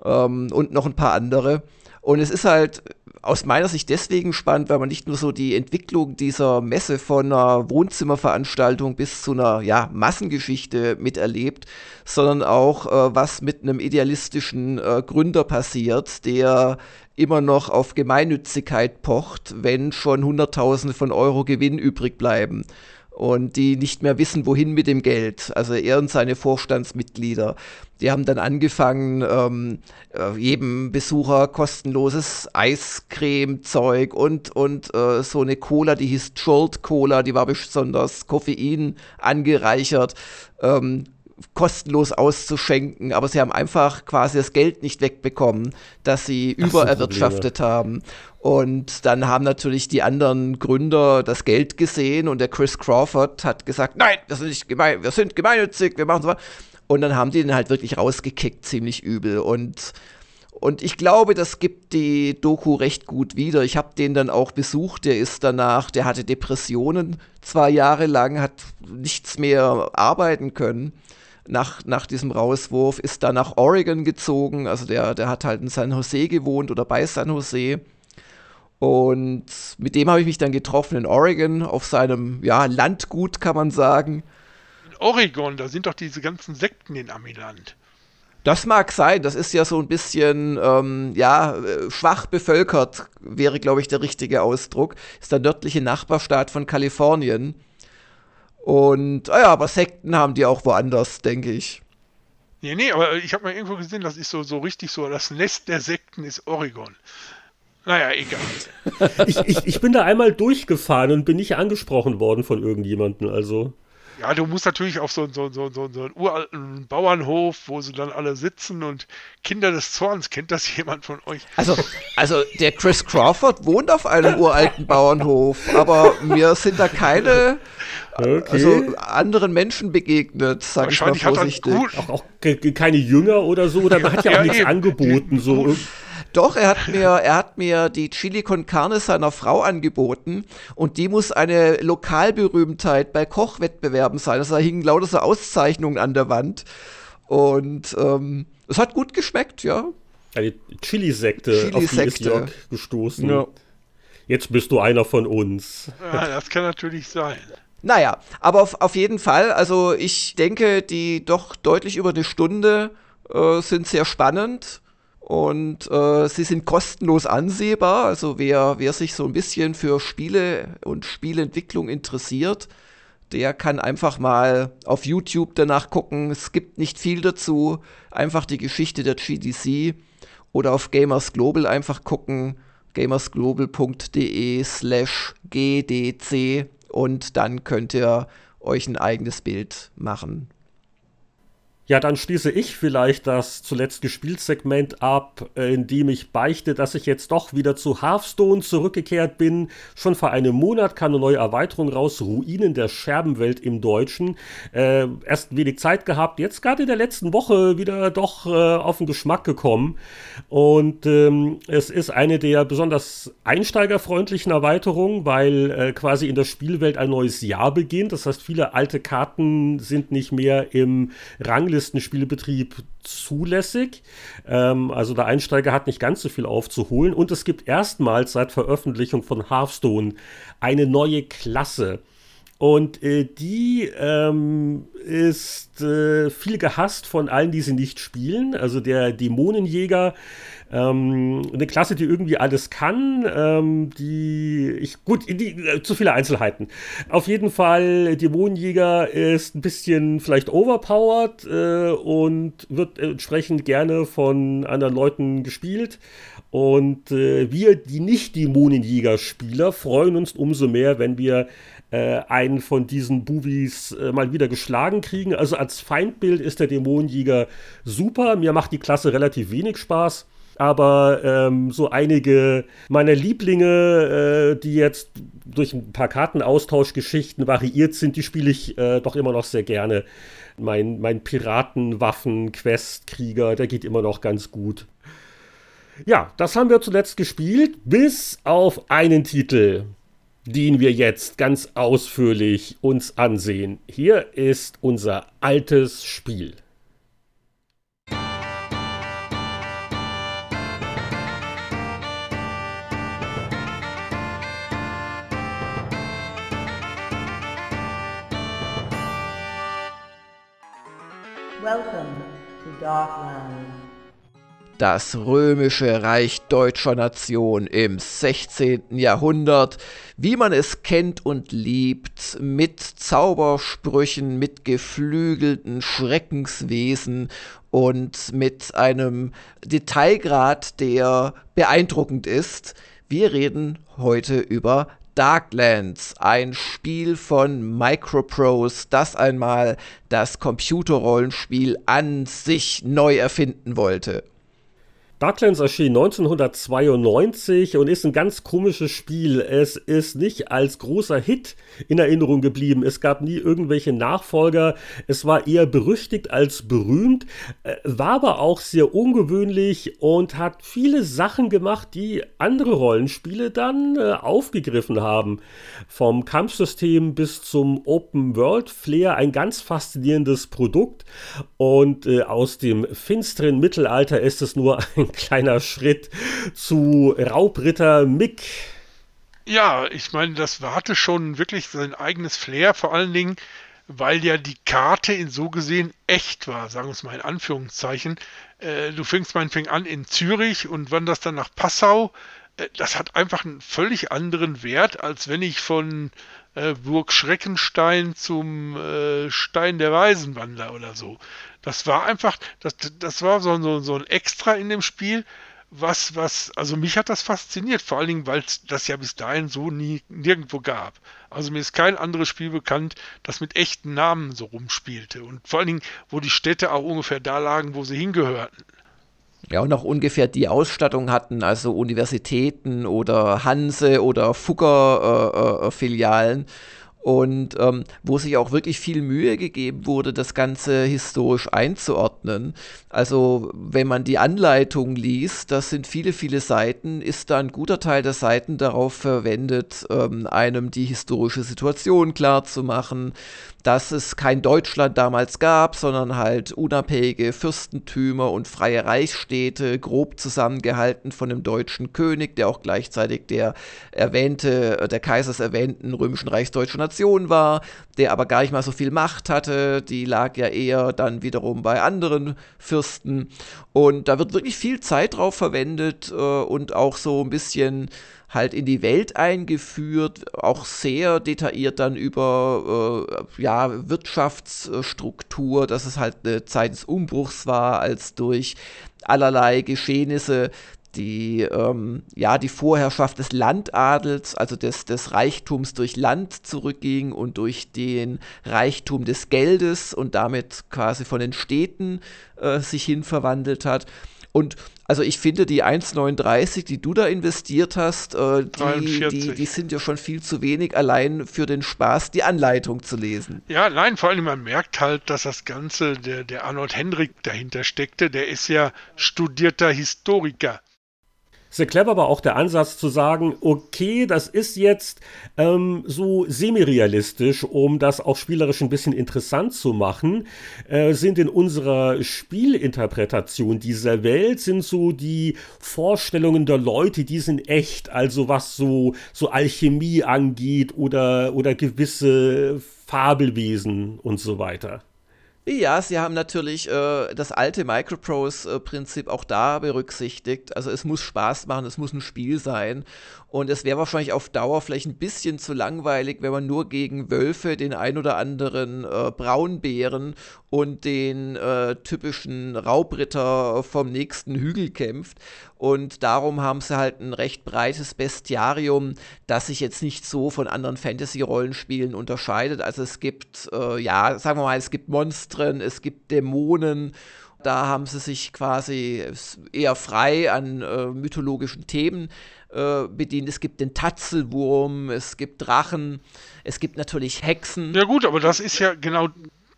ähm, und noch ein paar andere. Und es ist halt aus meiner Sicht deswegen spannend, weil man nicht nur so die Entwicklung dieser Messe von einer Wohnzimmerveranstaltung bis zu einer ja, Massengeschichte miterlebt, sondern auch äh, was mit einem idealistischen äh, Gründer passiert, der immer noch auf Gemeinnützigkeit pocht, wenn schon Hunderttausende von Euro Gewinn übrig bleiben und die nicht mehr wissen, wohin mit dem Geld. Also er und seine Vorstandsmitglieder. Die haben dann angefangen, ähm, äh, jedem Besucher kostenloses Eiscreme-Zeug und, und äh, so eine Cola, die hieß Jolt Cola, die war besonders Koffein angereichert. Ähm, kostenlos auszuschenken, aber sie haben einfach quasi das Geld nicht wegbekommen, das sie das übererwirtschaftet haben. Und dann haben natürlich die anderen Gründer das Geld gesehen und der Chris Crawford hat gesagt, nein, wir sind nicht gemein, wir sind gemeinnützig, wir machen so. Und dann haben die den halt wirklich rausgekickt, ziemlich übel. Und und ich glaube, das gibt die Doku recht gut wieder. Ich habe den dann auch besucht. Der ist danach, der hatte Depressionen zwei Jahre lang, hat nichts mehr arbeiten können nach, nach diesem Rauswurf, ist dann nach Oregon gezogen. Also der, der hat halt in San Jose gewohnt oder bei San Jose. Und mit dem habe ich mich dann getroffen in Oregon, auf seinem ja, Landgut, kann man sagen. In Oregon, da sind doch diese ganzen Sekten in Amiland. Das mag sein, das ist ja so ein bisschen, ähm, ja, schwach bevölkert, wäre, glaube ich, der richtige Ausdruck. Ist der nördliche Nachbarstaat von Kalifornien. Und, ah ja, aber Sekten haben die auch woanders, denke ich. Nee, nee, aber ich habe mal irgendwo gesehen, das ist so, so richtig so, das Nest der Sekten ist Oregon. Naja, egal. ich, ich, ich bin da einmal durchgefahren und bin nicht angesprochen worden von irgendjemandem, also. Ja, du musst natürlich auf so, so, so, so, so einen uralten Bauernhof, wo sie dann alle sitzen und Kinder des Zorns, kennt das jemand von euch? Also, also der Chris Crawford wohnt auf einem uralten Bauernhof, aber mir sind da keine okay. also anderen Menschen begegnet, sag ich mal vorsichtig. Auch, auch keine Jünger oder so, oder man hat ja auch nichts eben. angeboten, so. Doch, er hat mir, er hat mir die Chili con Carne seiner Frau angeboten und die muss eine Lokalberühmtheit bei Kochwettbewerben sein. Also da hingen lauter so Auszeichnungen an der Wand und ähm, es hat gut geschmeckt, ja. Eine Chili-Sekte, Chili auf die ist Jörg gestoßen. Ja. Jetzt bist du einer von uns. Ja, das kann natürlich sein. Naja, aber auf, auf jeden Fall, also ich denke, die doch deutlich über eine Stunde äh, sind sehr spannend und äh, sie sind kostenlos ansehbar. Also wer, wer sich so ein bisschen für Spiele und Spielentwicklung interessiert, der kann einfach mal auf YouTube danach gucken. Es gibt nicht viel dazu. Einfach die Geschichte der GDC oder auf Gamers Global einfach gucken. gamersglobal.de slash gdc und dann könnt ihr euch ein eigenes Bild machen. Ja, dann schließe ich vielleicht das zuletzt gespielt Segment ab, äh, indem ich beichte, dass ich jetzt doch wieder zu Hearthstone zurückgekehrt bin. Schon vor einem Monat kam eine neue Erweiterung raus, Ruinen der Scherbenwelt im Deutschen. Äh, erst wenig Zeit gehabt, jetzt gerade in der letzten Woche wieder doch äh, auf den Geschmack gekommen. Und ähm, es ist eine der besonders einsteigerfreundlichen Erweiterungen, weil äh, quasi in der Spielwelt ein neues Jahr beginnt. Das heißt, viele alte Karten sind nicht mehr im Rangliste Spielebetrieb zulässig. Ähm, also der Einsteiger hat nicht ganz so viel aufzuholen. Und es gibt erstmals seit Veröffentlichung von Hearthstone eine neue Klasse. Und äh, die ähm, ist äh, viel gehasst von allen, die sie nicht spielen. Also der Dämonenjäger ähm, eine Klasse, die irgendwie alles kann, ähm, die ich gut, die, äh, zu viele Einzelheiten. Auf jeden Fall, Dämonenjäger ist ein bisschen vielleicht overpowered äh, und wird entsprechend gerne von anderen Leuten gespielt. Und äh, wir, die Nicht-Dämonenjäger-Spieler, freuen uns umso mehr, wenn wir äh, einen von diesen Bubis äh, mal wieder geschlagen kriegen. Also als Feindbild ist der Dämonenjäger super. Mir macht die Klasse relativ wenig Spaß aber ähm, so einige meiner Lieblinge, äh, die jetzt durch ein paar Kartenaustauschgeschichten variiert sind, die spiele ich äh, doch immer noch sehr gerne. Mein, mein Piratenwaffen-Quest-Krieger, der geht immer noch ganz gut. Ja, das haben wir zuletzt gespielt, bis auf einen Titel, den wir jetzt ganz ausführlich uns ansehen. Hier ist unser altes Spiel. Das römische Reich deutscher Nation im 16. Jahrhundert, wie man es kennt und liebt, mit Zaubersprüchen, mit geflügelten Schreckenswesen und mit einem Detailgrad, der beeindruckend ist. Wir reden heute über Darklands, ein Spiel von Microprose, das einmal das Computerrollenspiel an sich neu erfinden wollte. Darklands erschien 1992 und ist ein ganz komisches Spiel. Es ist nicht als großer Hit in Erinnerung geblieben. Es gab nie irgendwelche Nachfolger. Es war eher berüchtigt als berühmt, äh, war aber auch sehr ungewöhnlich und hat viele Sachen gemacht, die andere Rollenspiele dann äh, aufgegriffen haben. Vom Kampfsystem bis zum Open World Flair ein ganz faszinierendes Produkt und äh, aus dem finsteren Mittelalter ist es nur ein kleiner Schritt zu Raubritter Mick. Ja, ich meine, das hatte schon wirklich sein eigenes Flair, vor allen Dingen, weil ja die Karte in so gesehen echt war, sagen wir es mal in Anführungszeichen. Äh, du fängst meinetwegen an in Zürich und wanderst dann nach Passau. Äh, das hat einfach einen völlig anderen Wert, als wenn ich von äh, Burg Schreckenstein zum äh, Stein der Weisen wandere oder so. Das war einfach, das, das war so, so, so ein Extra in dem Spiel, was, was, also mich hat das fasziniert, vor allen Dingen, weil es das ja bis dahin so nie nirgendwo gab. Also mir ist kein anderes Spiel bekannt, das mit echten Namen so rumspielte und vor allen Dingen, wo die Städte auch ungefähr da lagen, wo sie hingehörten. Ja, und auch ungefähr die Ausstattung hatten, also Universitäten oder Hanse oder Fugger-Filialen. Äh, äh, und ähm, wo sich auch wirklich viel Mühe gegeben wurde, das Ganze historisch einzuordnen. Also wenn man die Anleitung liest, das sind viele, viele Seiten, ist da ein guter Teil der Seiten darauf verwendet, ähm, einem die historische Situation klar zu machen, dass es kein Deutschland damals gab, sondern halt unabhängige Fürstentümer und freie Reichsstädte, grob zusammengehalten von dem deutschen König, der auch gleichzeitig der erwähnte, äh, der Kaisers erwähnten römischen Reichsdeutschen Nation war, der aber gar nicht mal so viel Macht hatte, die lag ja eher dann wiederum bei anderen Fürsten. Und da wird wirklich viel Zeit drauf verwendet äh, und auch so ein bisschen halt in die Welt eingeführt, auch sehr detailliert dann über äh, ja, Wirtschaftsstruktur, dass es halt eine Zeit des Umbruchs war, als durch allerlei Geschehnisse die, ähm, ja, die Vorherrschaft des Landadels, also des, des Reichtums durch Land zurückging und durch den Reichtum des Geldes und damit quasi von den Städten äh, sich hin verwandelt hat. Und also ich finde, die 1,39, die du da investiert hast, äh, die, die, die, sind ja schon viel zu wenig, allein für den Spaß, die Anleitung zu lesen. Ja, nein, vor allem man merkt halt, dass das Ganze, der, der Arnold Hendrik dahinter steckte, der ist ja studierter Historiker sehr clever aber auch der Ansatz zu sagen, okay, das ist jetzt ähm, so semi-realistisch, um das auch spielerisch ein bisschen interessant zu machen, äh, sind in unserer Spielinterpretation dieser Welt, sind so die Vorstellungen der Leute, die sind echt, also was so, so Alchemie angeht oder, oder gewisse Fabelwesen und so weiter. Ja, sie haben natürlich äh, das alte Microprose-Prinzip auch da berücksichtigt. Also es muss Spaß machen, es muss ein Spiel sein. Und es wäre wahrscheinlich auf Dauer vielleicht ein bisschen zu langweilig, wenn man nur gegen Wölfe, den ein oder anderen äh, Braunbären und den äh, typischen Raubritter vom nächsten Hügel kämpft. Und darum haben sie halt ein recht breites Bestiarium, das sich jetzt nicht so von anderen Fantasy-Rollenspielen unterscheidet. Also es gibt, äh, ja, sagen wir mal, es gibt Monstren, es gibt Dämonen da haben sie sich quasi eher frei an äh, mythologischen Themen äh, bedient. Es gibt den Tatzelwurm, es gibt Drachen, es gibt natürlich Hexen. Ja gut, aber das ist ja genau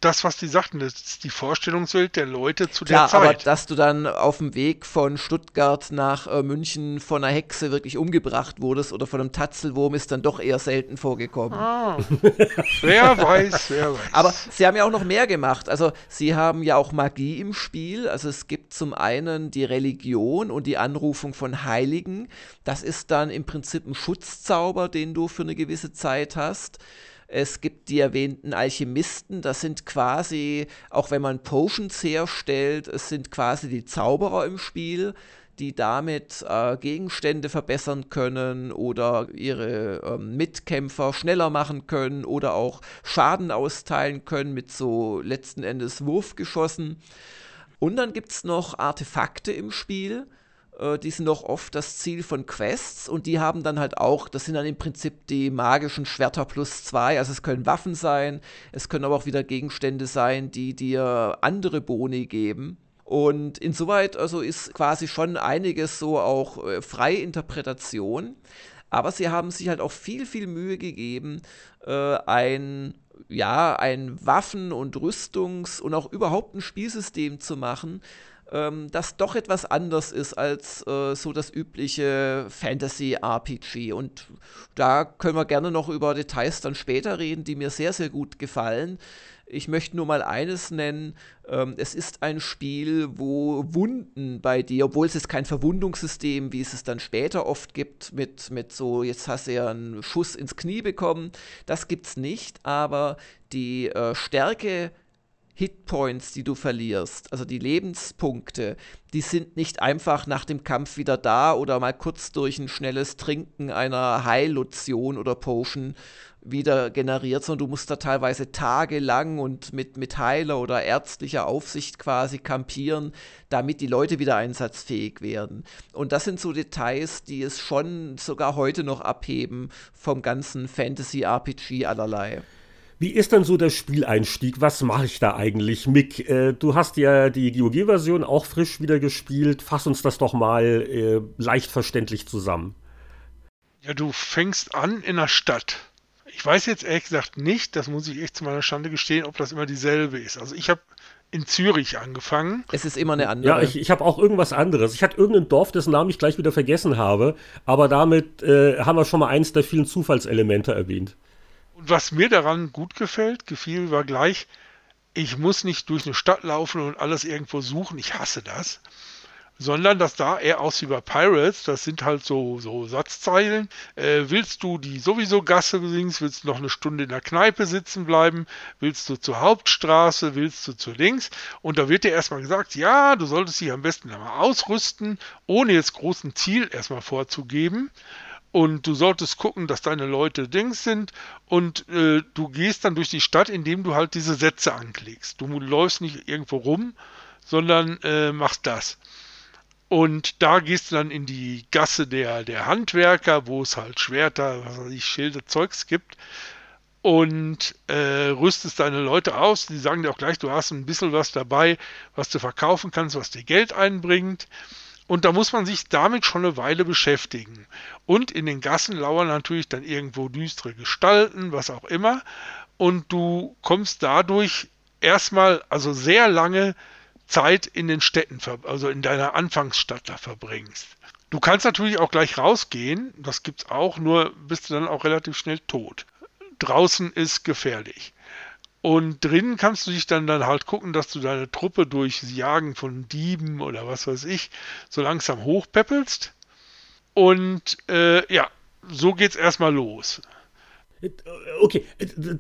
das, was die sagten, das ist die Vorstellungswelt der Leute zu Klar, der Zeit. aber dass du dann auf dem Weg von Stuttgart nach äh, München von einer Hexe wirklich umgebracht wurdest oder von einem Tatzelwurm ist dann doch eher selten vorgekommen. Ah. wer weiß, wer weiß. Aber sie haben ja auch noch mehr gemacht. Also sie haben ja auch Magie im Spiel. Also es gibt zum einen die Religion und die Anrufung von Heiligen. Das ist dann im Prinzip ein Schutzzauber, den du für eine gewisse Zeit hast. Es gibt die erwähnten Alchemisten, das sind quasi, auch wenn man Potions herstellt, es sind quasi die Zauberer im Spiel, die damit äh, Gegenstände verbessern können oder ihre ähm, Mitkämpfer schneller machen können oder auch Schaden austeilen können mit so letzten Endes Wurfgeschossen. Und dann gibt es noch Artefakte im Spiel äh, die sind noch oft das Ziel von Quests und die haben dann halt auch, das sind dann im Prinzip die magischen Schwerter plus zwei. Also es können Waffen sein, es können aber auch wieder Gegenstände sein, die dir andere Boni geben. Und insoweit also ist quasi schon einiges so auch äh, freie Interpretation. Aber sie haben sich halt auch viel, viel Mühe gegeben, äh, ein ja, ein Waffen- und Rüstungs- und auch überhaupt ein Spielsystem zu machen, ähm, das doch etwas anders ist als äh, so das übliche Fantasy-RPG. Und da können wir gerne noch über Details dann später reden, die mir sehr, sehr gut gefallen. Ich möchte nur mal eines nennen. Ähm, es ist ein Spiel, wo Wunden bei dir, obwohl es jetzt kein Verwundungssystem, wie es es dann später oft gibt, mit, mit so, jetzt hast du ja einen Schuss ins Knie bekommen, das gibt es nicht, aber die äh, Stärke Hitpoints, die du verlierst, also die Lebenspunkte, die sind nicht einfach nach dem Kampf wieder da oder mal kurz durch ein schnelles Trinken einer Heillotion oder Potion wieder generiert, sondern du musst da teilweise tagelang und mit, mit Heiler oder ärztlicher Aufsicht quasi kampieren, damit die Leute wieder einsatzfähig werden. Und das sind so Details, die es schon sogar heute noch abheben vom ganzen Fantasy-RPG allerlei. Wie ist dann so der Spieleinstieg? Was mache ich da eigentlich? Mick, äh, du hast ja die GOG-Version auch frisch wieder gespielt. Fass uns das doch mal äh, leicht verständlich zusammen. Ja, du fängst an in der Stadt. Ich weiß jetzt ehrlich gesagt nicht, das muss ich echt zu meiner Schande gestehen, ob das immer dieselbe ist. Also ich habe in Zürich angefangen. Es ist immer eine andere. Ja, ich, ich habe auch irgendwas anderes. Ich hatte irgendein Dorf, dessen Namen ich gleich wieder vergessen habe, aber damit äh, haben wir schon mal eins der vielen Zufallselemente erwähnt. Was mir daran gut gefällt, gefiel, war gleich, ich muss nicht durch eine Stadt laufen und alles irgendwo suchen. Ich hasse das sondern das sah eher aus wie bei Pirates. Das sind halt so, so Satzzeilen. Äh, willst du die sowieso Gasse links? Willst du noch eine Stunde in der Kneipe sitzen bleiben? Willst du zur Hauptstraße? Willst du zu links? Und da wird dir erstmal gesagt, ja, du solltest dich am besten einmal ausrüsten, ohne jetzt großen Ziel erstmal vorzugeben. Und du solltest gucken, dass deine Leute Dings sind und äh, du gehst dann durch die Stadt, indem du halt diese Sätze anklickst. Du läufst nicht irgendwo rum, sondern äh, machst das. Und da gehst du dann in die Gasse der, der Handwerker, wo es halt Schwerter, was weiß ich, Schilde, Zeugs gibt. Und äh, rüstest deine Leute aus. Die sagen dir auch gleich, du hast ein bisschen was dabei, was du verkaufen kannst, was dir Geld einbringt. Und da muss man sich damit schon eine Weile beschäftigen. Und in den Gassen lauern natürlich dann irgendwo düstere Gestalten, was auch immer. Und du kommst dadurch erstmal, also sehr lange Zeit in den Städten, also in deiner Anfangsstadt da verbringst. Du kannst natürlich auch gleich rausgehen, das gibt's auch, nur bist du dann auch relativ schnell tot. Draußen ist gefährlich. Und drinnen kannst du dich dann, dann halt gucken, dass du deine Truppe durch Jagen von Dieben oder was weiß ich so langsam hochpeppelst. Und äh, ja, so geht's erstmal los. Okay,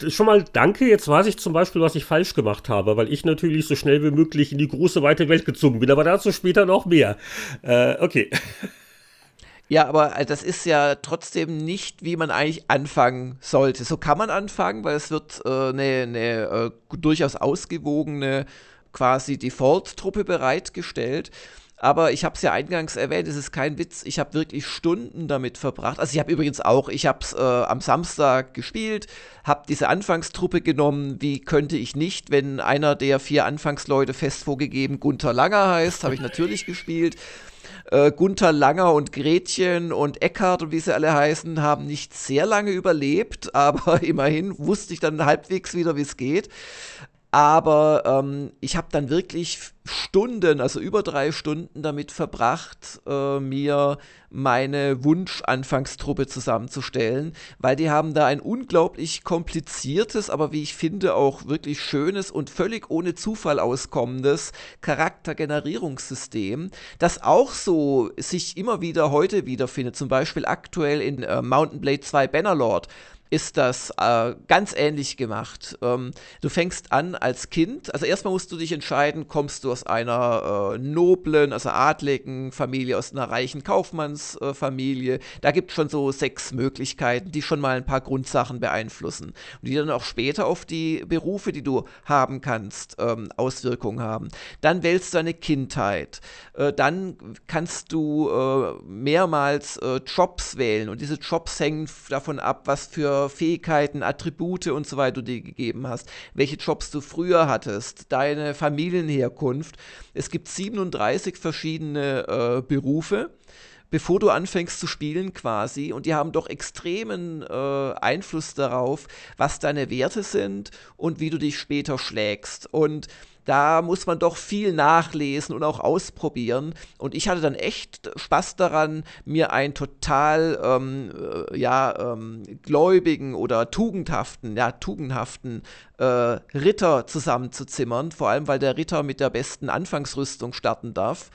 schon mal danke. Jetzt weiß ich zum Beispiel, was ich falsch gemacht habe, weil ich natürlich so schnell wie möglich in die große weite Welt gezogen bin, aber dazu später noch mehr. Äh, okay. Ja, aber äh, das ist ja trotzdem nicht, wie man eigentlich anfangen sollte. So kann man anfangen, weil es wird eine äh, ne, äh, durchaus ausgewogene quasi Default-Truppe bereitgestellt. Aber ich habe es ja eingangs erwähnt, es ist kein Witz. Ich habe wirklich Stunden damit verbracht. Also ich habe übrigens auch, ich habe es äh, am Samstag gespielt, habe diese Anfangstruppe genommen. Wie könnte ich nicht, wenn einer der vier Anfangsleute fest vorgegeben Gunther Langer heißt, habe ich natürlich gespielt. Äh, Gunther Langer und Gretchen und Eckhard und wie sie alle heißen, haben nicht sehr lange überlebt, aber immerhin wusste ich dann halbwegs wieder, wie es geht. Aber ähm, ich habe dann wirklich Stunden, also über drei Stunden damit verbracht, äh, mir meine Wunsch-Anfangstruppe zusammenzustellen, weil die haben da ein unglaublich kompliziertes, aber wie ich finde auch wirklich schönes und völlig ohne Zufall auskommendes Charaktergenerierungssystem, das auch so sich immer wieder heute wiederfindet, zum Beispiel aktuell in äh, Mountain Blade 2 Bannerlord ist das äh, ganz ähnlich gemacht. Ähm, du fängst an als Kind, also erstmal musst du dich entscheiden, kommst du aus einer äh, noblen, also adligen Familie, aus einer reichen Kaufmannsfamilie. Äh, da gibt es schon so sechs Möglichkeiten, die schon mal ein paar Grundsachen beeinflussen und die dann auch später auf die Berufe, die du haben kannst, ähm, Auswirkungen haben. Dann wählst du deine Kindheit. Äh, dann kannst du äh, mehrmals äh, Jobs wählen und diese Jobs hängen davon ab, was für Fähigkeiten, Attribute und so weiter du dir gegeben hast, welche Jobs du früher hattest, deine Familienherkunft. Es gibt 37 verschiedene äh, Berufe bevor du anfängst zu spielen quasi. Und die haben doch extremen äh, Einfluss darauf, was deine Werte sind und wie du dich später schlägst. Und da muss man doch viel nachlesen und auch ausprobieren. Und ich hatte dann echt Spaß daran, mir einen total ähm, äh, ja, ähm, gläubigen oder tugendhaften, ja, tugendhaften äh, Ritter zusammenzuzimmern, vor allem weil der Ritter mit der besten Anfangsrüstung starten darf.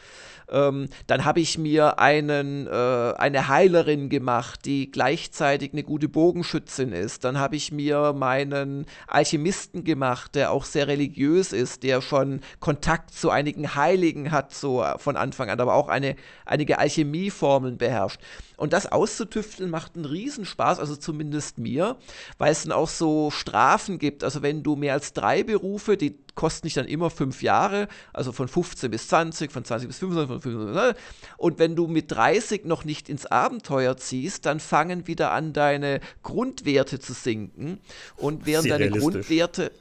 Ähm, dann habe ich mir einen, äh, eine Heilerin gemacht, die gleichzeitig eine gute Bogenschützin ist. Dann habe ich mir meinen Alchemisten gemacht, der auch sehr religiös ist, der schon Kontakt zu einigen Heiligen hat, so von Anfang an, aber auch eine, einige Alchemieformeln beherrscht. Und das auszutüfteln macht einen Riesenspaß, also zumindest mir, weil es dann auch so Strafen gibt. Also wenn du mehr als drei Berufe, die kosten dich dann immer fünf Jahre, also von 15 bis 20, von 20 bis 25, von 25, und wenn du mit 30 noch nicht ins Abenteuer ziehst, dann fangen wieder an, deine Grundwerte zu sinken. Und während deine Grundwerte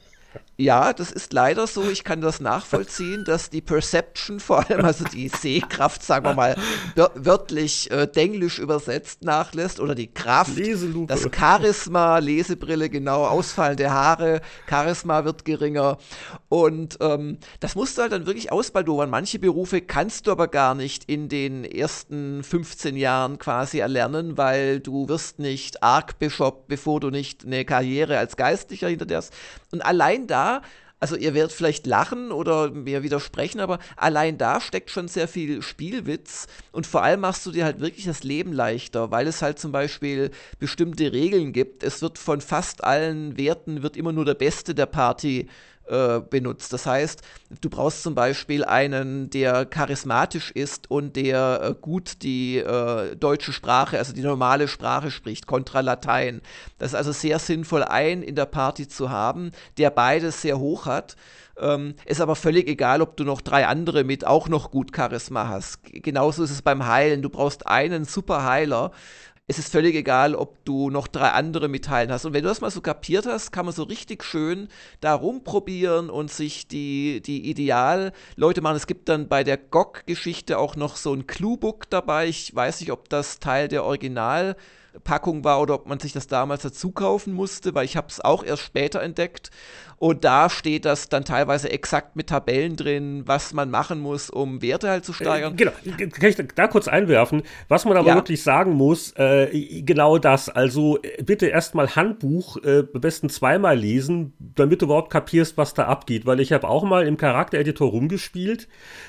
Ja, das ist leider so. Ich kann das nachvollziehen, dass die Perception, vor allem also die Sehkraft, sagen wir mal, wörtlich äh, denglisch übersetzt nachlässt oder die Kraft, Leselupe. das Charisma, Lesebrille, genau, ausfallende Haare, Charisma wird geringer. Und ähm, das musst du halt dann wirklich ausbaldowern. Manche Berufe kannst du aber gar nicht in den ersten 15 Jahren quasi erlernen, weil du wirst nicht Archbishop, bevor du nicht eine Karriere als Geistlicher hinter dir hast. Und allein da also ihr werdet vielleicht lachen oder mir widersprechen, aber allein da steckt schon sehr viel Spielwitz und vor allem machst du dir halt wirklich das Leben leichter, weil es halt zum Beispiel bestimmte Regeln gibt. Es wird von fast allen Werten wird immer nur der Beste der Party äh, benutzt. Das heißt, du brauchst zum Beispiel einen, der charismatisch ist und der äh, gut die äh, deutsche Sprache, also die normale Sprache spricht, kontra Latein. Das ist also sehr sinnvoll, einen in der Party zu haben, der beides sehr hoch hat. Ähm, ist aber völlig egal, ob du noch drei andere mit auch noch gut Charisma hast. Genauso ist es beim Heilen. Du brauchst einen super Heiler, es ist völlig egal, ob du noch drei andere mitteilen hast. Und wenn du das mal so kapiert hast, kann man so richtig schön da rumprobieren und sich die, die Ideal-Leute machen. Es gibt dann bei der GOG-Geschichte auch noch so ein Cluebook dabei. Ich weiß nicht, ob das Teil der Originalpackung war oder ob man sich das damals dazu kaufen musste, weil ich habe es auch erst später entdeckt. Und da steht das dann teilweise exakt mit Tabellen drin, was man machen muss, um Werte halt zu steigern. Äh, genau, kann ich da kurz einwerfen? Was man aber ja. wirklich sagen muss, äh, genau das. Also äh, bitte erstmal Handbuch, äh, am besten zweimal lesen, damit du überhaupt kapierst, was da abgeht. Weil ich habe auch mal im Charaktereditor rumgespielt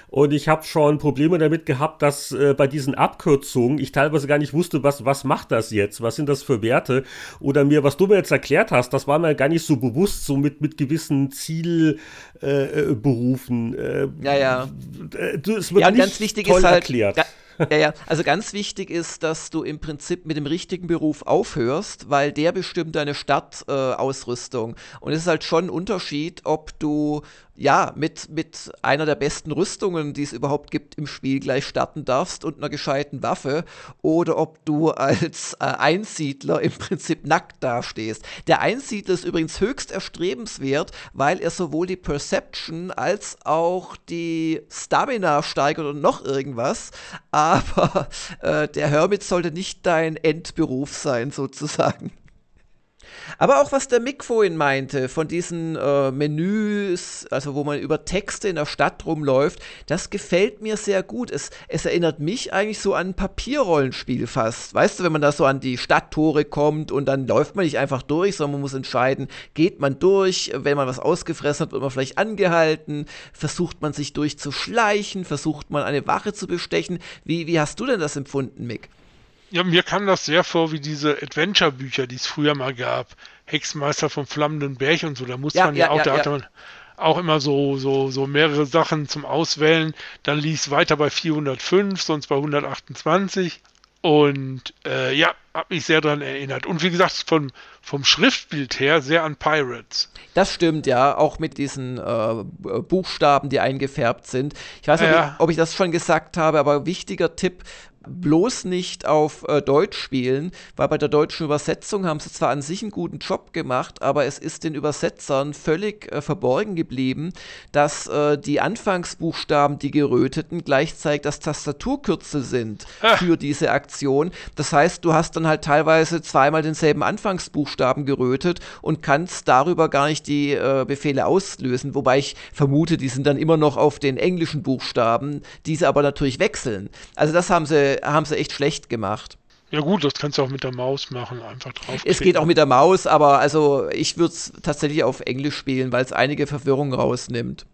und ich habe schon Probleme damit gehabt, dass äh, bei diesen Abkürzungen ich teilweise gar nicht wusste, was, was macht das jetzt? Was sind das für Werte? Oder mir, was du mir jetzt erklärt hast, das war mir gar nicht so bewusst, so mit, mit gewissen Zielberufen. Äh, äh, ja, ja. Äh, es wird ja, nicht ganz wichtig toll ist halt, erklärt. Ja, ja, also ganz wichtig ist, dass du im Prinzip mit dem richtigen Beruf aufhörst, weil der bestimmt deine Stadtausrüstung. Äh, und es ist halt schon ein Unterschied, ob du ja, mit, mit einer der besten Rüstungen, die es überhaupt gibt im Spiel, gleich starten darfst und einer gescheiten Waffe oder ob du als äh, Einsiedler im Prinzip nackt dastehst. Der Einsiedler ist übrigens höchst erstrebenswert, weil er sowohl die Perception als auch die Stamina steigert und noch irgendwas, aber äh, der Hermit sollte nicht dein Endberuf sein, sozusagen. Aber auch was der Mick vorhin meinte, von diesen äh, Menüs, also wo man über Texte in der Stadt rumläuft, das gefällt mir sehr gut. Es, es erinnert mich eigentlich so an ein Papierrollenspiel fast. Weißt du, wenn man da so an die Stadttore kommt und dann läuft man nicht einfach durch, sondern man muss entscheiden, geht man durch, wenn man was ausgefressen hat, wird man vielleicht angehalten, versucht man sich durchzuschleichen, versucht man eine Wache zu bestechen. Wie, wie hast du denn das empfunden, Mick? Ja, mir kam das sehr vor wie diese Adventure-Bücher, die es früher mal gab. Hexmeister vom flammenden Berg und so. Da muss ja, man ja, ja auch, ja, da hatte man auch immer so, so, so mehrere Sachen zum Auswählen. Dann ließ weiter bei 405, sonst bei 128. Und äh, ja, hat mich sehr daran erinnert. Und wie gesagt, vom, vom Schriftbild her sehr an Pirates. Das stimmt, ja, auch mit diesen äh, Buchstaben, die eingefärbt sind. Ich weiß nicht, ja. ob, ob ich das schon gesagt habe, aber wichtiger Tipp, bloß nicht auf äh, Deutsch spielen, weil bei der deutschen Übersetzung haben sie zwar an sich einen guten Job gemacht, aber es ist den Übersetzern völlig äh, verborgen geblieben, dass äh, die Anfangsbuchstaben, die geröteten, gleichzeitig das Tastaturkürzel sind ah. für diese Aktion. Das heißt, du hast dann halt teilweise zweimal denselben Anfangsbuchstaben gerötet und kannst darüber gar nicht die äh, Befehle auslösen, wobei ich vermute, die sind dann immer noch auf den englischen Buchstaben, diese aber natürlich wechseln. Also das haben sie haben sie echt schlecht gemacht. Ja gut, das kannst du auch mit der Maus machen, einfach drauf. Es geht auch mit der Maus, aber also ich würde es tatsächlich auf Englisch spielen, weil es einige Verwirrung rausnimmt.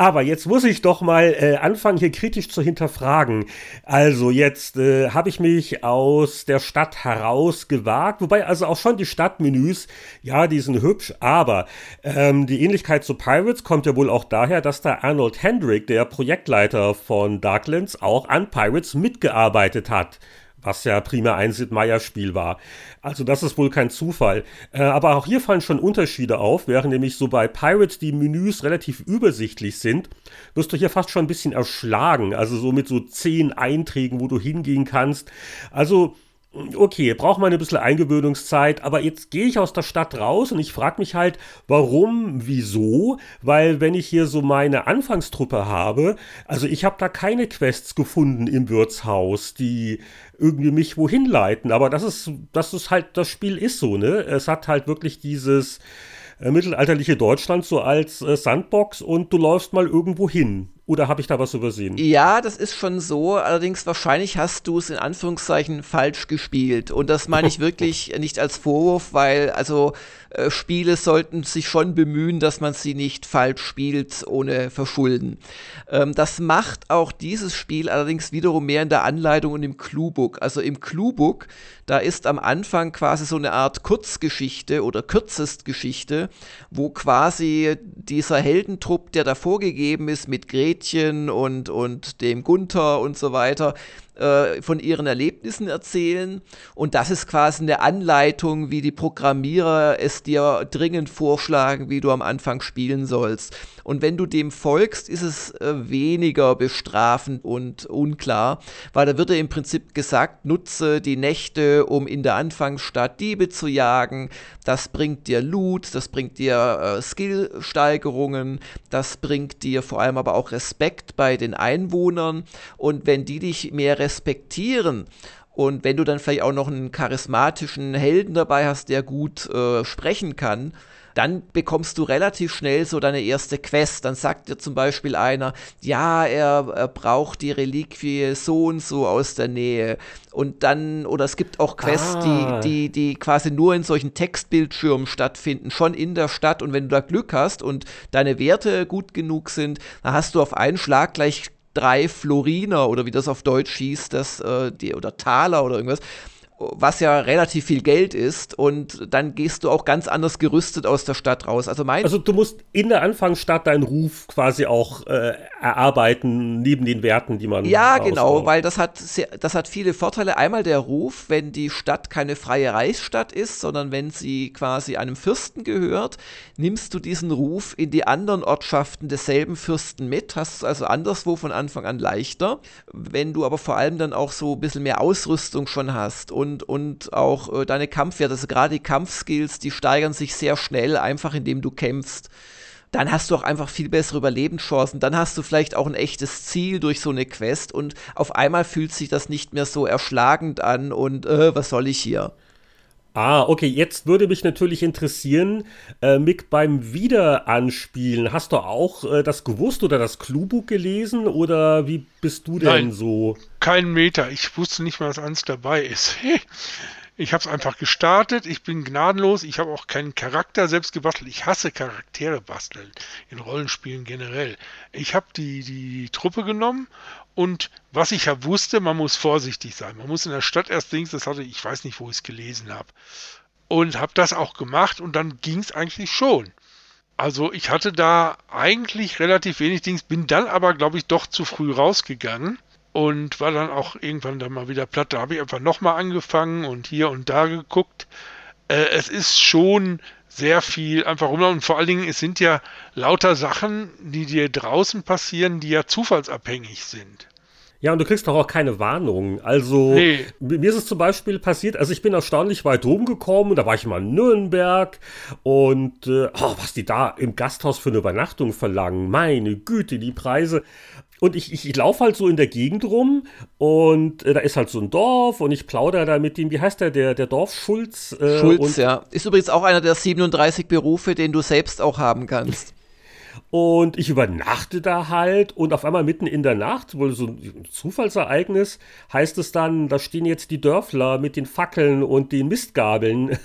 Aber jetzt muss ich doch mal äh, anfangen, hier kritisch zu hinterfragen. Also jetzt äh, habe ich mich aus der Stadt herausgewagt, wobei also auch schon die Stadtmenüs, ja, die sind hübsch, aber ähm, die Ähnlichkeit zu Pirates kommt ja wohl auch daher, dass da Arnold Hendrick, der Projektleiter von Darklands, auch an Pirates mitgearbeitet hat was ja prima ein Sid Meier Spiel war. Also das ist wohl kein Zufall. Äh, aber auch hier fallen schon Unterschiede auf, während nämlich so bei Pirates die Menüs relativ übersichtlich sind, wirst du hier fast schon ein bisschen erschlagen. Also so mit so zehn Einträgen, wo du hingehen kannst. Also okay, braucht man ein bisschen Eingewöhnungszeit, aber jetzt gehe ich aus der Stadt raus und ich frage mich halt, warum, wieso? Weil wenn ich hier so meine Anfangstruppe habe, also ich habe da keine Quests gefunden im Wirtshaus, die irgendwie mich wohin leiten, aber das ist, das ist halt, das Spiel ist so, ne? Es hat halt wirklich dieses äh, mittelalterliche Deutschland so als äh, Sandbox und du läufst mal irgendwo hin. Oder habe ich da was übersehen? Ja, das ist schon so. Allerdings wahrscheinlich hast du es in Anführungszeichen falsch gespielt. Und das meine ich wirklich nicht als Vorwurf, weil also äh, Spiele sollten sich schon bemühen, dass man sie nicht falsch spielt, ohne Verschulden. Ähm, das macht auch dieses Spiel allerdings wiederum mehr in der Anleitung und im Cluebook. Also im Cluebook, da ist am Anfang quasi so eine Art Kurzgeschichte oder Kürzestgeschichte, wo quasi dieser Heldentrupp, der da vorgegeben ist mit Gretchen, Mädchen und, und dem Gunther und so weiter, äh, von ihren Erlebnissen erzählen. Und das ist quasi eine Anleitung, wie die Programmierer es dir dringend vorschlagen, wie du am Anfang spielen sollst. Und wenn du dem folgst, ist es äh, weniger bestrafend und unklar, weil da wird dir im Prinzip gesagt, nutze die Nächte, um in der Anfangsstadt Diebe zu jagen. Das bringt dir Loot, das bringt dir äh, Skillsteigerungen, das bringt dir vor allem aber auch Respekt bei den Einwohnern. Und wenn die dich mehr respektieren. Und wenn du dann vielleicht auch noch einen charismatischen Helden dabei hast, der gut äh, sprechen kann, dann bekommst du relativ schnell so deine erste Quest. Dann sagt dir zum Beispiel einer, ja, er, er, braucht die Reliquie so und so aus der Nähe. Und dann, oder es gibt auch Quests, ah. die, die, die quasi nur in solchen Textbildschirmen stattfinden, schon in der Stadt. Und wenn du da Glück hast und deine Werte gut genug sind, dann hast du auf einen Schlag gleich drei Floriner oder wie das auf Deutsch hieß, das, äh, die, oder Taler oder irgendwas, was ja relativ viel Geld ist und dann gehst du auch ganz anders gerüstet aus der Stadt raus. Also, mein also du musst in der Anfangsstadt deinen Ruf quasi auch äh, erarbeiten, neben den Werten, die man Ja, genau, weil das hat, sehr, das hat viele Vorteile. Einmal der Ruf, wenn die Stadt keine freie Reichsstadt ist, sondern wenn sie quasi einem Fürsten gehört, nimmst du diesen Ruf in die anderen Ortschaften desselben Fürsten mit, hast es also anderswo von Anfang an leichter. Wenn du aber vor allem dann auch so ein bisschen mehr Ausrüstung schon hast und und, und auch äh, deine Kampfwerte, also gerade die Kampfskills, die steigern sich sehr schnell, einfach indem du kämpfst. Dann hast du auch einfach viel bessere Überlebenschancen. Dann hast du vielleicht auch ein echtes Ziel durch so eine Quest und auf einmal fühlt sich das nicht mehr so erschlagend an und äh, was soll ich hier? Ah, okay, jetzt würde mich natürlich interessieren, äh, Mick, beim Wiederanspielen, hast du auch äh, das gewusst oder das Cluebook gelesen oder wie bist du denn Nein, so? Kein Meter, ich wusste nicht mal, dass eins dabei ist. Ich habe es einfach gestartet, ich bin gnadenlos, ich habe auch keinen Charakter selbst gebastelt. Ich hasse Charaktere basteln, in Rollenspielen generell. Ich habe die, die Truppe genommen und was ich ja wusste, man muss vorsichtig sein. Man muss in der Stadt erst links, das hatte ich weiß nicht, wo ich es gelesen habe. Und habe das auch gemacht und dann ging es eigentlich schon. Also ich hatte da eigentlich relativ wenig Dings, bin dann aber, glaube ich, doch zu früh rausgegangen und war dann auch irgendwann dann mal wieder platt. Da habe ich einfach nochmal angefangen und hier und da geguckt. Äh, es ist schon sehr viel einfach rum und vor allen Dingen, es sind ja lauter Sachen, die dir draußen passieren, die ja zufallsabhängig sind. Ja, und du kriegst doch auch keine Warnung. Also, nee. mir ist es zum Beispiel passiert, also ich bin erstaunlich weit rumgekommen, da war ich mal in Nürnberg und äh, oh, was die da im Gasthaus für eine Übernachtung verlangen, meine Güte, die Preise. Und ich, ich, ich laufe halt so in der Gegend rum und äh, da ist halt so ein Dorf und ich plaudere da mit ihm, wie heißt der, der, der Dorfschulz? Äh, Schulz, ja. Ist übrigens auch einer der 37 Berufe, den du selbst auch haben kannst. Und ich übernachte da halt und auf einmal mitten in der Nacht, wohl so ein Zufallsereignis, heißt es dann, da stehen jetzt die Dörfler mit den Fackeln und den Mistgabeln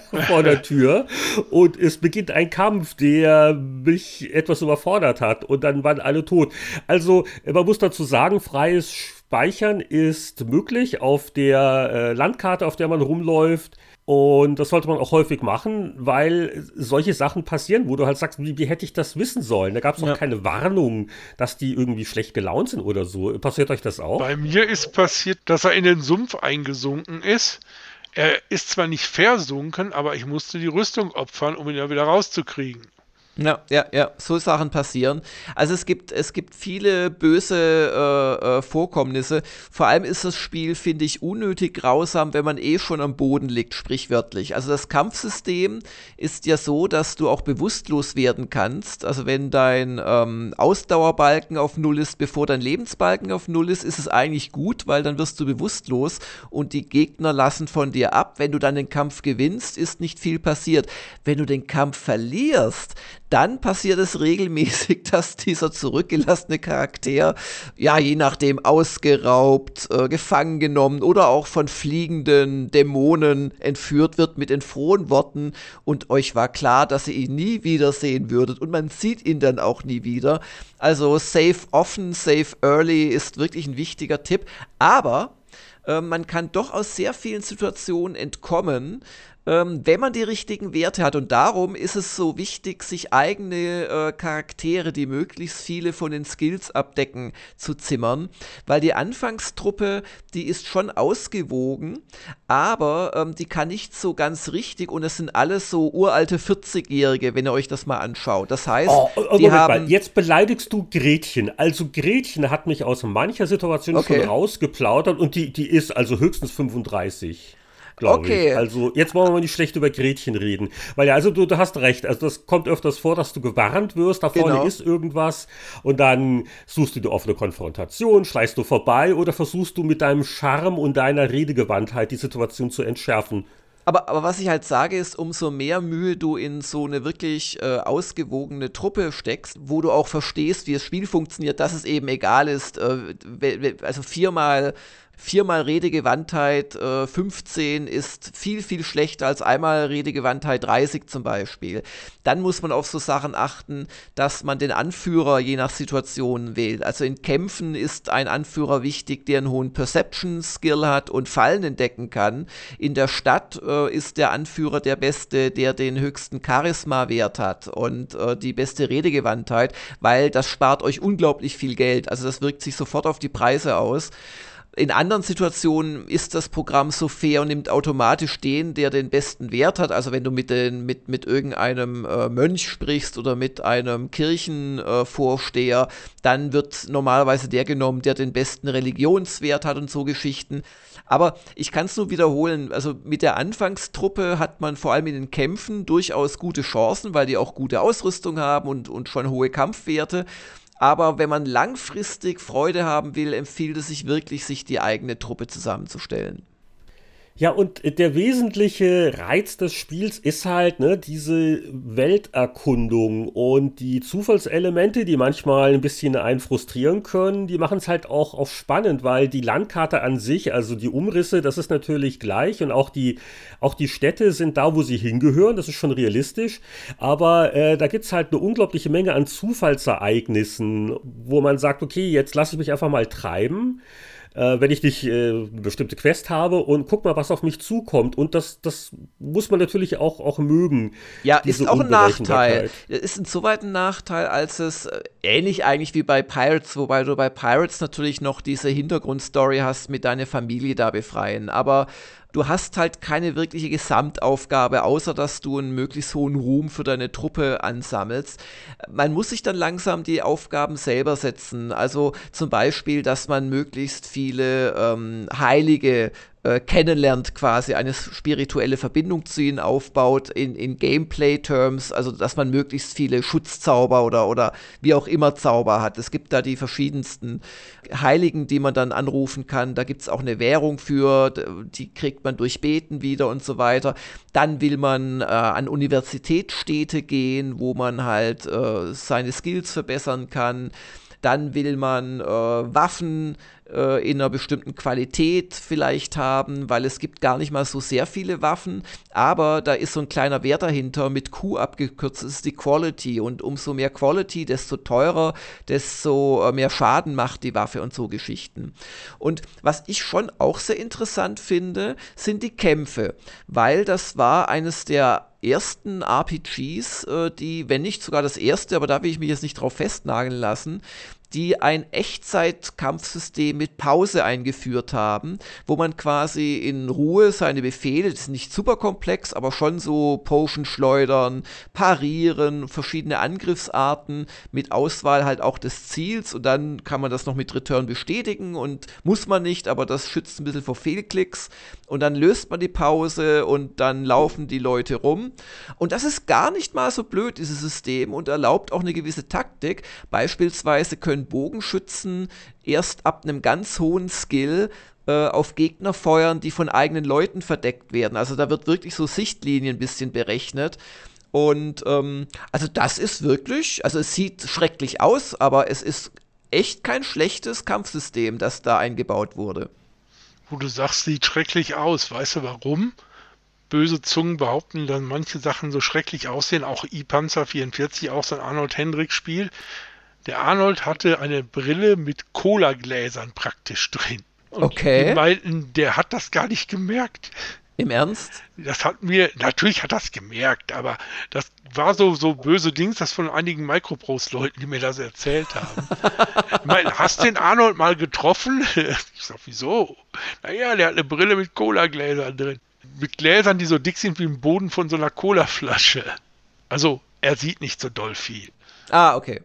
vor der Tür und es beginnt ein Kampf, der mich etwas überfordert hat und dann waren alle tot. Also man muss dazu sagen, freies Speichern ist möglich auf der äh, Landkarte, auf der man rumläuft. Und das sollte man auch häufig machen, weil solche Sachen passieren, wo du halt sagst, wie, wie hätte ich das wissen sollen? Da gab es auch ja. keine Warnung, dass die irgendwie schlecht gelaunt sind oder so. Passiert euch das auch? Bei mir ist passiert, dass er in den Sumpf eingesunken ist er ist zwar nicht versunken, aber ich musste die Rüstung opfern, um ihn ja wieder rauszukriegen. Ja, ja, ja, so Sachen passieren. Also es gibt, es gibt viele böse äh, äh, Vorkommnisse. Vor allem ist das Spiel, finde ich, unnötig grausam, wenn man eh schon am Boden liegt, sprichwörtlich. Also das Kampfsystem ist ja so, dass du auch bewusstlos werden kannst. Also wenn dein ähm, Ausdauerbalken auf Null ist, bevor dein Lebensbalken auf Null ist, ist es eigentlich gut, weil dann wirst du bewusstlos und die Gegner lassen von dir ab. Wenn du dann den Kampf gewinnst, ist nicht viel passiert. Wenn du den Kampf verlierst, dann passiert es regelmäßig, dass dieser zurückgelassene Charakter, ja, je nachdem ausgeraubt, äh, gefangen genommen oder auch von fliegenden Dämonen entführt wird mit den frohen Worten und euch war klar, dass ihr ihn nie wiedersehen würdet und man sieht ihn dann auch nie wieder. Also save often, save early ist wirklich ein wichtiger Tipp, aber äh, man kann doch aus sehr vielen Situationen entkommen, ähm, wenn man die richtigen Werte hat. Und darum ist es so wichtig, sich eigene äh, Charaktere, die möglichst viele von den Skills abdecken, zu zimmern. Weil die Anfangstruppe, die ist schon ausgewogen, aber ähm, die kann nicht so ganz richtig und es sind alles so uralte 40-Jährige, wenn ihr euch das mal anschaut. Das heißt, oh, oh, die haben. Mal. Jetzt beleidigst du Gretchen. Also Gretchen hat mich aus mancher Situation okay. schon rausgeplaudert und die, die ist also höchstens 35 glaube okay. ich. Also jetzt wollen wir mal nicht schlecht über Gretchen reden. Weil ja, also du, du hast recht, also das kommt öfters vor, dass du gewarnt wirst, da vorne genau. ist irgendwas und dann suchst du die offene Konfrontation, schleichst du vorbei oder versuchst du mit deinem Charme und deiner Redegewandtheit die Situation zu entschärfen. Aber, aber was ich halt sage, ist, umso mehr Mühe du in so eine wirklich äh, ausgewogene Truppe steckst, wo du auch verstehst, wie das Spiel funktioniert, dass es eben egal ist, äh, also viermal viermal Redegewandtheit äh, 15 ist viel, viel schlechter als einmal Redegewandtheit 30 zum Beispiel. Dann muss man auf so Sachen achten, dass man den Anführer je nach Situation wählt. Also in Kämpfen ist ein Anführer wichtig, der einen hohen Perception-Skill hat und Fallen entdecken kann. In der Stadt äh, ist der Anführer der Beste, der den höchsten Charisma-Wert hat und äh, die beste Redegewandtheit, weil das spart euch unglaublich viel Geld. Also das wirkt sich sofort auf die Preise aus. In anderen Situationen ist das Programm so fair und nimmt automatisch den, der den besten Wert hat. Also wenn du mit, den, mit, mit irgendeinem äh, Mönch sprichst oder mit einem Kirchenvorsteher, äh, dann wird normalerweise der genommen, der den besten Religionswert hat und so Geschichten. Aber ich kann es nur wiederholen, also mit der Anfangstruppe hat man vor allem in den Kämpfen durchaus gute Chancen, weil die auch gute Ausrüstung haben und, und schon hohe Kampfwerte. Aber wenn man langfristig Freude haben will, empfiehlt es sich wirklich, sich die eigene Truppe zusammenzustellen. Ja, und der wesentliche Reiz des Spiels ist halt ne, diese Welterkundung und die Zufallselemente, die manchmal ein bisschen einen frustrieren können, die machen es halt auch, auch spannend, weil die Landkarte an sich, also die Umrisse, das ist natürlich gleich und auch die, auch die Städte sind da, wo sie hingehören, das ist schon realistisch, aber äh, da gibt es halt eine unglaubliche Menge an Zufallsereignissen, wo man sagt, okay, jetzt lasse ich mich einfach mal treiben äh, wenn ich nicht äh, eine bestimmte Quest habe und guck mal, was auf mich zukommt. Und das, das muss man natürlich auch, auch mögen. Ja, ist auch ein Nachteil. Ist insoweit ein Nachteil, als es äh, ähnlich eigentlich wie bei Pirates, wobei du bei Pirates natürlich noch diese Hintergrundstory hast mit deiner Familie da befreien. Aber du hast halt keine wirkliche Gesamtaufgabe, außer dass du einen möglichst hohen Ruhm für deine Truppe ansammelst. Man muss sich dann langsam die Aufgaben selber setzen. Also zum Beispiel, dass man möglichst viele ähm, Heilige äh, kennenlernt, quasi eine spirituelle Verbindung zu ihnen aufbaut in, in Gameplay-Terms, also dass man möglichst viele Schutzzauber oder, oder wie auch immer Zauber hat. Es gibt da die verschiedensten Heiligen, die man dann anrufen kann. Da gibt es auch eine Währung für, die kriegt man durch Beten wieder und so weiter. Dann will man äh, an Universitätsstädte gehen, wo man halt äh, seine Skills verbessern kann. Dann will man äh, Waffen äh, in einer bestimmten Qualität vielleicht haben, weil es gibt gar nicht mal so sehr viele Waffen, aber da ist so ein kleiner Wert dahinter. Mit Q abgekürzt, das ist die Quality. Und umso mehr Quality, desto teurer, desto äh, mehr Schaden macht die Waffe und so Geschichten. Und was ich schon auch sehr interessant finde, sind die Kämpfe, weil das war eines der ersten RPGs, äh, die, wenn nicht sogar das erste, aber da will ich mich jetzt nicht drauf festnageln lassen, die ein Echtzeit-Kampfsystem mit Pause eingeführt haben, wo man quasi in Ruhe seine Befehle, das ist nicht super komplex, aber schon so Potion schleudern, parieren, verschiedene Angriffsarten mit Auswahl halt auch des Ziels und dann kann man das noch mit Return bestätigen und muss man nicht, aber das schützt ein bisschen vor Fehlklicks und dann löst man die Pause und dann laufen die Leute rum und das ist gar nicht mal so blöd, dieses System und erlaubt auch eine gewisse Taktik. Beispielsweise können Bogenschützen erst ab einem ganz hohen Skill äh, auf Gegner feuern, die von eigenen Leuten verdeckt werden. Also da wird wirklich so Sichtlinien ein bisschen berechnet. Und ähm, also das ist wirklich, also es sieht schrecklich aus, aber es ist echt kein schlechtes Kampfsystem, das da eingebaut wurde. Wo du sagst, sieht schrecklich aus. Weißt du warum? Böse Zungen behaupten, dass manche Sachen so schrecklich aussehen. Auch I-Panzer 44, auch so ein Arnold Hendricks Spiel. Der Arnold hatte eine Brille mit Cola-Gläsern praktisch drin. Und okay. Die meinten, der hat das gar nicht gemerkt. Im Ernst? Das hat mir, natürlich hat das gemerkt, aber das war so, so böse Dings, das von einigen Microprose-Leuten, die mir das erzählt haben. ich meine, hast den Arnold mal getroffen? Ich sag, wieso? Naja, der hat eine Brille mit Cola-Gläsern drin. Mit Gläsern, die so dick sind wie im Boden von so einer Cola-Flasche. Also, er sieht nicht so doll viel. Ah, okay.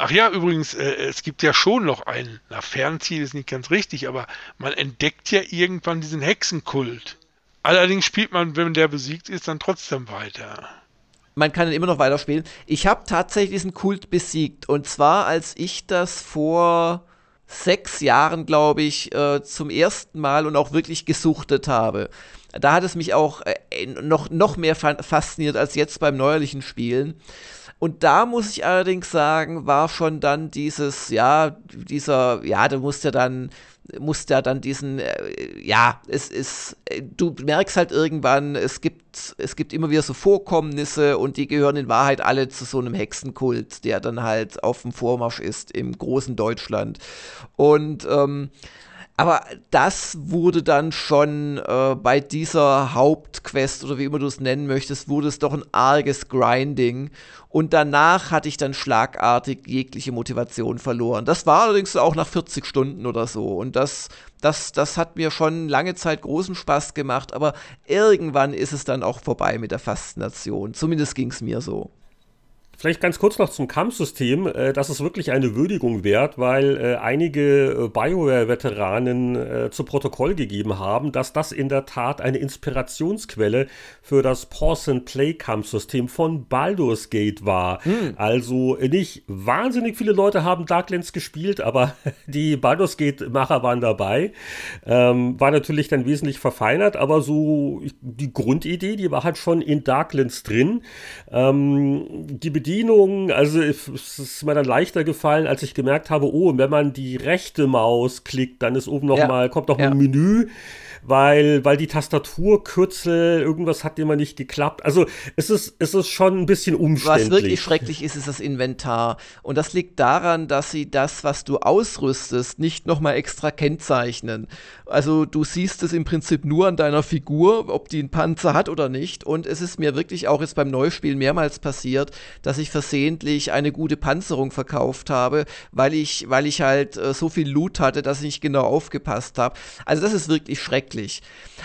Ach ja, übrigens, äh, es gibt ja schon noch ein, na, Fernziel ist nicht ganz richtig, aber man entdeckt ja irgendwann diesen Hexenkult. Allerdings spielt man, wenn der besiegt ist, dann trotzdem weiter. Man kann ihn immer noch weiterspielen. Ich habe tatsächlich diesen Kult besiegt. Und zwar, als ich das vor sechs Jahren, glaube ich, äh, zum ersten Mal und auch wirklich gesuchtet habe. Da hat es mich auch äh, noch, noch mehr fasziniert als jetzt beim neuerlichen Spielen. Und da muss ich allerdings sagen, war schon dann dieses, ja, dieser, ja, du musst ja dann, musst ja dann diesen, äh, ja, es ist, äh, du merkst halt irgendwann, es gibt, es gibt immer wieder so Vorkommnisse und die gehören in Wahrheit alle zu so einem Hexenkult, der dann halt auf dem Vormarsch ist im großen Deutschland. Und ähm, aber das wurde dann schon äh, bei dieser Hauptquest oder wie immer du es nennen möchtest, wurde es doch ein arges Grinding. Und danach hatte ich dann schlagartig jegliche Motivation verloren. Das war allerdings auch nach 40 Stunden oder so. Und das, das, das hat mir schon lange Zeit großen Spaß gemacht. Aber irgendwann ist es dann auch vorbei mit der Faszination. Zumindest ging es mir so. Vielleicht ganz kurz noch zum Kampfsystem. Äh, das ist wirklich eine Würdigung wert, weil äh, einige äh, BioWare-Veteranen zu Protokoll gegeben haben, dass das in der Tat eine Inspirationsquelle für das Pause-and-Play-Kampfsystem von Baldur's Gate war. Hm. Also nicht wahnsinnig viele Leute haben Darklands gespielt, aber die Baldur's Gate-Macher waren dabei. Ähm, war natürlich dann wesentlich verfeinert, aber so die Grundidee, die war halt schon in Darklands drin. Ähm, die Bedienung, also es ist mir dann leichter gefallen, als ich gemerkt habe, oh, wenn man die rechte Maus klickt, dann ist oben noch ja. mal, kommt noch ja. ein Menü weil, weil die Tastaturkürzel, irgendwas hat immer nicht geklappt. Also es ist, es ist schon ein bisschen umständlich. Was wirklich schrecklich ist, ist das Inventar. Und das liegt daran, dass sie das, was du ausrüstest, nicht nochmal extra kennzeichnen. Also du siehst es im Prinzip nur an deiner Figur, ob die einen Panzer hat oder nicht. Und es ist mir wirklich auch jetzt beim Neuspiel mehrmals passiert, dass ich versehentlich eine gute Panzerung verkauft habe, weil ich, weil ich halt äh, so viel Loot hatte, dass ich nicht genau aufgepasst habe. Also das ist wirklich schrecklich schrecklich.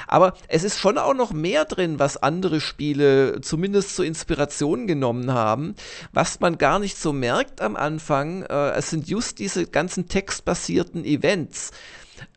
Aber es ist schon auch noch mehr drin, was andere Spiele zumindest zur Inspiration genommen haben, was man gar nicht so merkt am Anfang. Äh, es sind just diese ganzen textbasierten Events.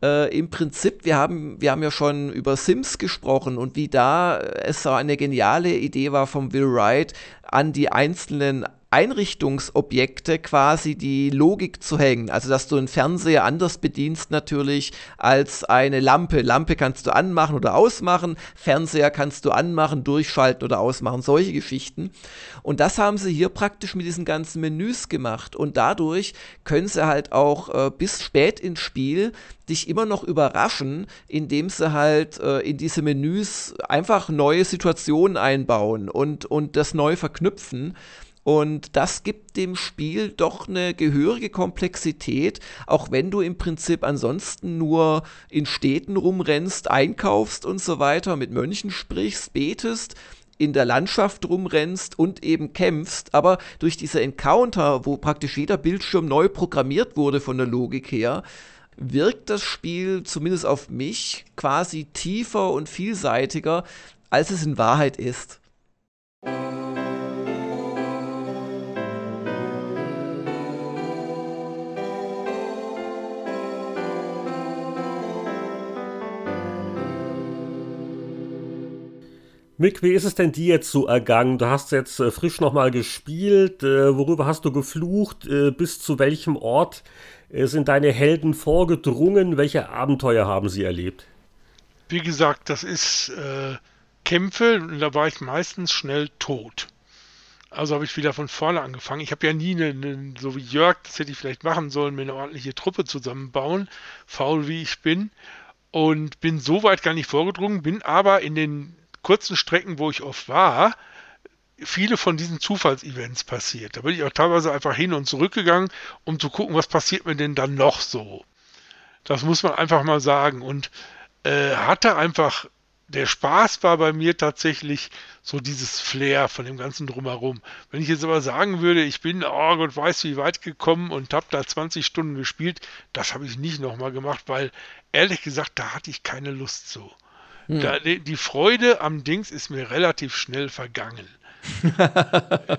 Äh, im Prinzip, wir haben, wir haben ja schon über Sims gesprochen und wie da es so eine geniale Idee war von Will Wright, an die einzelnen Einrichtungsobjekte quasi die Logik zu hängen. Also, dass du einen Fernseher anders bedienst natürlich als eine Lampe. Lampe kannst du anmachen oder ausmachen, Fernseher kannst du anmachen, durchschalten oder ausmachen, solche Geschichten. Und das haben sie hier praktisch mit diesen ganzen Menüs gemacht. Und dadurch können sie halt auch äh, bis spät ins Spiel dich immer noch überraschen, indem sie halt äh, in diese Menüs einfach neue Situationen einbauen und, und das neu verknüpfen. Und das gibt dem Spiel doch eine gehörige Komplexität, auch wenn du im Prinzip ansonsten nur in Städten rumrennst, einkaufst und so weiter, mit Mönchen sprichst, betest, in der Landschaft rumrennst und eben kämpfst, aber durch diese Encounter, wo praktisch jeder Bildschirm neu programmiert wurde von der Logik her, wirkt das Spiel zumindest auf mich quasi tiefer und vielseitiger, als es in Wahrheit ist. Mick, wie ist es denn dir jetzt so ergangen? Du hast jetzt äh, frisch nochmal gespielt. Äh, worüber hast du geflucht? Äh, bis zu welchem Ort sind deine Helden vorgedrungen? Welche Abenteuer haben sie erlebt? Wie gesagt, das ist Kämpfe und da war ich meistens schnell tot. Also habe ich wieder von vorne angefangen. Ich habe ja nie, eine, eine, so wie Jörg, das hätte ich vielleicht machen sollen, mir eine ordentliche Truppe zusammenbauen, faul wie ich bin. Und bin so weit gar nicht vorgedrungen, bin aber in den kurzen Strecken, wo ich oft war, viele von diesen Zufallsevents passiert. Da bin ich auch teilweise einfach hin und zurück gegangen, um zu gucken, was passiert mir denn dann noch so. Das muss man einfach mal sagen. Und äh, hatte einfach, der Spaß war bei mir tatsächlich so dieses Flair von dem ganzen Drumherum. Wenn ich jetzt aber sagen würde, ich bin, oh Gott weiß wie weit gekommen und habe da 20 Stunden gespielt, das habe ich nicht nochmal gemacht, weil ehrlich gesagt, da hatte ich keine Lust zu. Hm. Da, die Freude am Dings ist mir relativ schnell vergangen.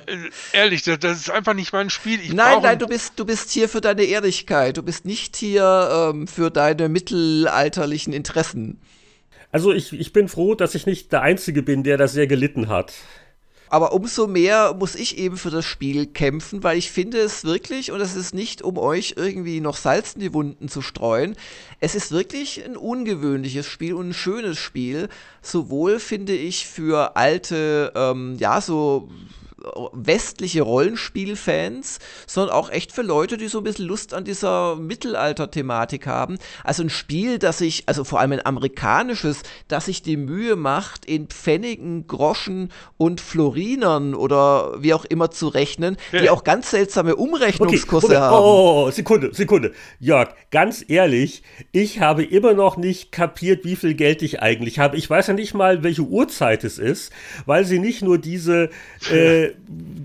Äh, ehrlich, das, das, ist einfach nicht mein Spiel. Ich nein, nein, du bist, du bist hier für deine Ehrlichkeit. Du bist nicht hier ähm, für deine mittelalterlichen Interessen. Also ich, ich bin froh, dass ich nicht der Einzige bin, der da sehr gelitten hat. Aber umso mehr muss ich eben für das Spiel kämpfen, weil ich finde es wirklich, und es ist nicht, um euch irgendwie noch Salz in die Wunden zu streuen, es ist wirklich ein ungewöhnliches Spiel und ein schönes Spiel. Sowohl finde ich für alte, ähm, ja, so westliche Rollenspielfans, sondern auch echt für Leute, die so ein bisschen Lust an dieser Mittelalter-Thematik haben. Also ein Spiel, das sich, also vor allem ein amerikanisches, das sich die Mühe macht, in Pfennigen, Groschen und Florinern oder wie auch immer zu rechnen, ja. die auch ganz seltsame Umrechnungskurse okay, haben. Oh, oh, Sekunde, Sekunde. Jörg, ganz ehrlich, ich habe immer noch nicht kapiert, wie viel Geld ich eigentlich habe. Ich weiß ja nicht mal, welche Uhrzeit es ist, weil sie nicht nur diese äh,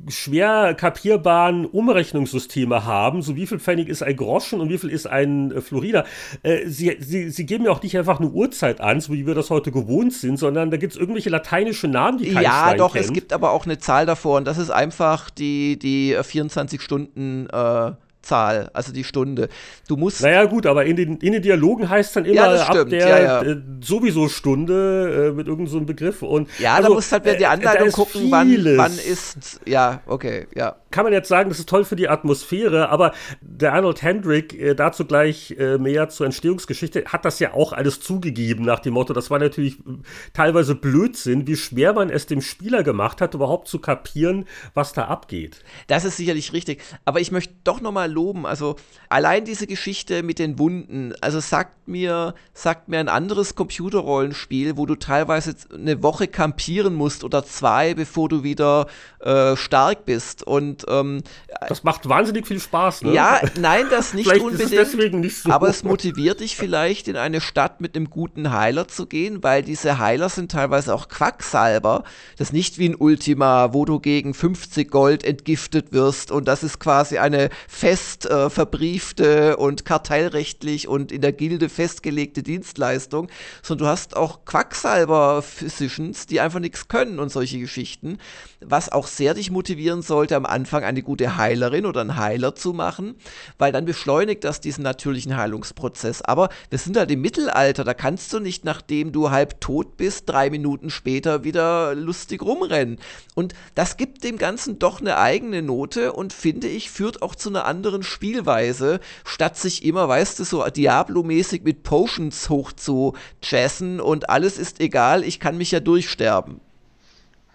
schwer kapierbaren Umrechnungssysteme haben, so wie viel Pfennig ist ein Groschen und wie viel ist ein äh, Florida. Äh, sie, sie, sie geben ja auch nicht einfach eine Uhrzeit an, so wie wir das heute gewohnt sind, sondern da gibt es irgendwelche lateinische Namen, die kein Ja, Schwein doch, kennt. es gibt aber auch eine Zahl davor und das ist einfach die, die 24 äh, Stunden äh, Zahl, also die Stunde. Du musst. Naja, gut, aber in den, in den Dialogen heißt es dann immer ja, ab der ja, ja. Äh, sowieso Stunde äh, mit irgendeinem so Begriff. Und, ja, also, da musst halt wieder die äh, Anleitung gucken, wann, wann ist. Ja, okay, ja kann man jetzt sagen, das ist toll für die Atmosphäre, aber der Arnold Hendrick, äh, dazu gleich äh, mehr zur Entstehungsgeschichte, hat das ja auch alles zugegeben nach dem Motto, das war natürlich äh, teilweise Blödsinn, wie schwer man es dem Spieler gemacht hat, überhaupt zu kapieren, was da abgeht. Das ist sicherlich richtig, aber ich möchte doch nochmal loben, also allein diese Geschichte mit den Wunden, also sagt mir, sagt mir ein anderes Computerrollenspiel, wo du teilweise eine Woche kampieren musst oder zwei, bevor du wieder äh, stark bist und ähm, das macht wahnsinnig viel Spaß, ne? Ja, nein, das nicht unbedingt. Ist es deswegen nicht so. Aber es motiviert dich vielleicht, in eine Stadt mit einem guten Heiler zu gehen, weil diese Heiler sind teilweise auch Quacksalber. Das ist nicht wie ein Ultima, wo du gegen 50 Gold entgiftet wirst und das ist quasi eine fest äh, verbriefte und kartellrechtlich und in der Gilde festgelegte Dienstleistung, sondern du hast auch Quacksalber-Physicians, die einfach nichts können und solche Geschichten, was auch sehr dich motivieren sollte, am Anfang Anfang eine gute Heilerin oder einen Heiler zu machen, weil dann beschleunigt das diesen natürlichen Heilungsprozess. Aber wir sind halt im Mittelalter, da kannst du nicht, nachdem du halb tot bist, drei Minuten später wieder lustig rumrennen. Und das gibt dem Ganzen doch eine eigene Note und finde ich, führt auch zu einer anderen Spielweise, statt sich immer, weißt du, so Diablo-mäßig mit Potions hoch zu jazzen und alles ist egal, ich kann mich ja durchsterben.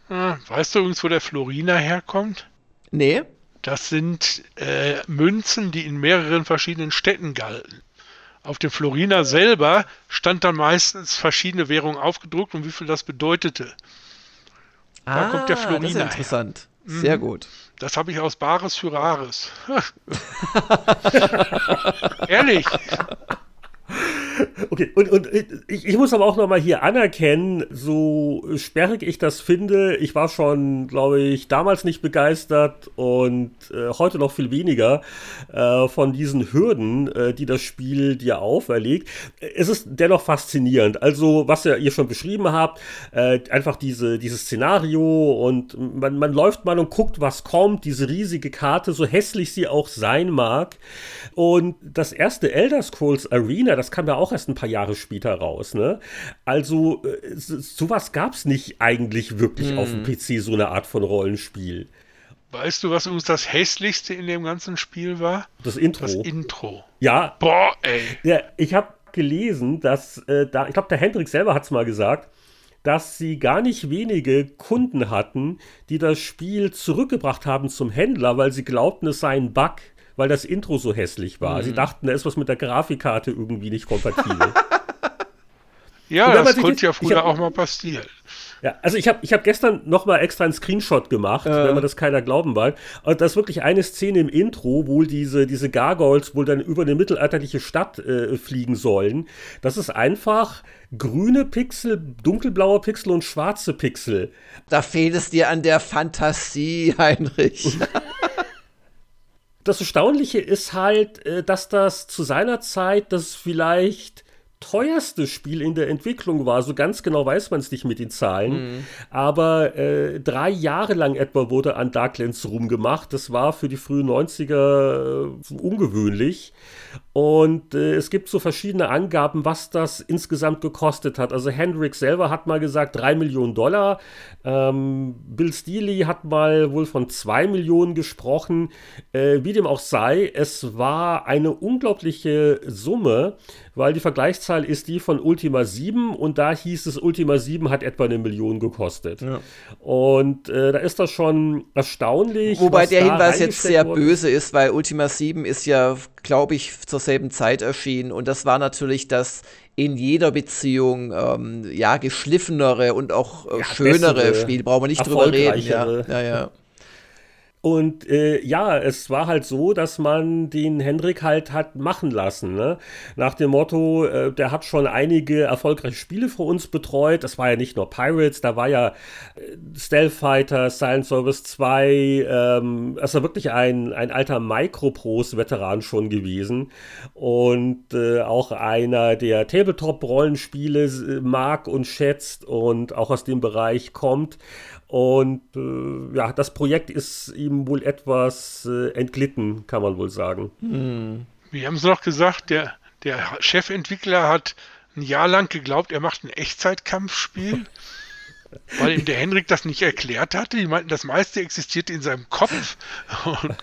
Weißt du übrigens, wo der Florina herkommt? Nee. Das sind äh, Münzen, die in mehreren verschiedenen Städten galten. Auf dem Floriner selber stand dann meistens verschiedene Währungen aufgedruckt und wie viel das bedeutete. Da ah, kommt der Floriner. Das ist interessant. Her. Sehr mhm. gut. Das habe ich aus Bares für Rares. Ehrlich. Okay, und, und ich, ich muss aber auch nochmal hier anerkennen, so sperrig ich das finde, ich war schon, glaube ich, damals nicht begeistert und äh, heute noch viel weniger äh, von diesen Hürden, äh, die das Spiel dir auferlegt. Es ist dennoch faszinierend. Also, was ihr schon beschrieben habt, äh, einfach diese, dieses Szenario und man, man läuft mal und guckt, was kommt, diese riesige Karte, so hässlich sie auch sein mag. Und das erste Elder Scrolls Arena, das kam ja auch erst ein paar Jahre später raus. Ne? Also äh, sowas gab es nicht eigentlich wirklich hm. auf dem PC, so eine Art von Rollenspiel. Weißt du, was uns das hässlichste in dem ganzen Spiel war? Das Intro. Das Intro. Ja. Boah, ey. Ja, ich habe gelesen, dass äh, da, ich glaube, der Hendrik selber hat es mal gesagt, dass sie gar nicht wenige Kunden hatten, die das Spiel zurückgebracht haben zum Händler, weil sie glaubten, es sei ein Bug weil das Intro so hässlich war. Mhm. Sie dachten, da ist was mit der Grafikkarte irgendwie nicht kompatibel. ja, das konnte ja früher hab, auch mal passieren. Ja, also ich habe ich hab gestern noch mal extra einen Screenshot gemacht, äh. wenn man das keiner glauben will. Und das ist wirklich eine Szene im Intro, wo diese, diese Gargoyles wohl dann über eine mittelalterliche Stadt äh, fliegen sollen. Das ist einfach grüne Pixel, dunkelblaue Pixel und schwarze Pixel. Da fehlt es dir an der Fantasie, Heinrich. das Erstaunliche ist halt, äh, dass das zu seiner Zeit das vielleicht teuerste Spiel in der Entwicklung war. So ganz genau weiß man es nicht mit den Zahlen. Mhm. Aber äh, drei Jahre lang etwa wurde an Darklands rumgemacht. Das war für die frühen 90er äh, ungewöhnlich. Und äh, es gibt so verschiedene Angaben, was das insgesamt gekostet hat. Also Hendrix selber hat mal gesagt, drei Millionen Dollar. Ähm, Bill Steely hat mal wohl von zwei Millionen gesprochen. Äh, wie dem auch sei, es war eine unglaubliche Summe, weil die Vergleichszahl ist die von Ultima 7 und da hieß es, Ultima 7 hat etwa eine Million gekostet. Ja. Und äh, da ist das schon erstaunlich. Wobei der Hinweis jetzt sehr böse ist, weil Ultima 7 ist ja, glaube ich, zur selben Zeit erschienen und das war natürlich das in jeder Beziehung ähm, ja geschliffenere und auch äh, ja, schönere Spiel, brauchen wir nicht drüber reden. Ja, ja, ja. Und äh, ja, es war halt so, dass man den Hendrik halt hat machen lassen. Ne? Nach dem Motto, äh, der hat schon einige erfolgreiche Spiele für uns betreut. Das war ja nicht nur Pirates, da war ja äh, Stealth Fighter, Silent Service 2, ähm, also wirklich ein, ein alter Microprose-Veteran schon gewesen. Und äh, auch einer, der Tabletop-Rollenspiele äh, mag und schätzt und auch aus dem Bereich kommt. Und äh, ja, das Projekt ist ihm wohl etwas äh, entglitten, kann man wohl sagen. Hm. Wir haben es noch gesagt, der, der Chefentwickler hat ein Jahr lang geglaubt, er macht ein Echtzeitkampfspiel. Weil ihm der Henrik das nicht erklärt hatte. Die meinten, das meiste existiert in seinem Kopf. Und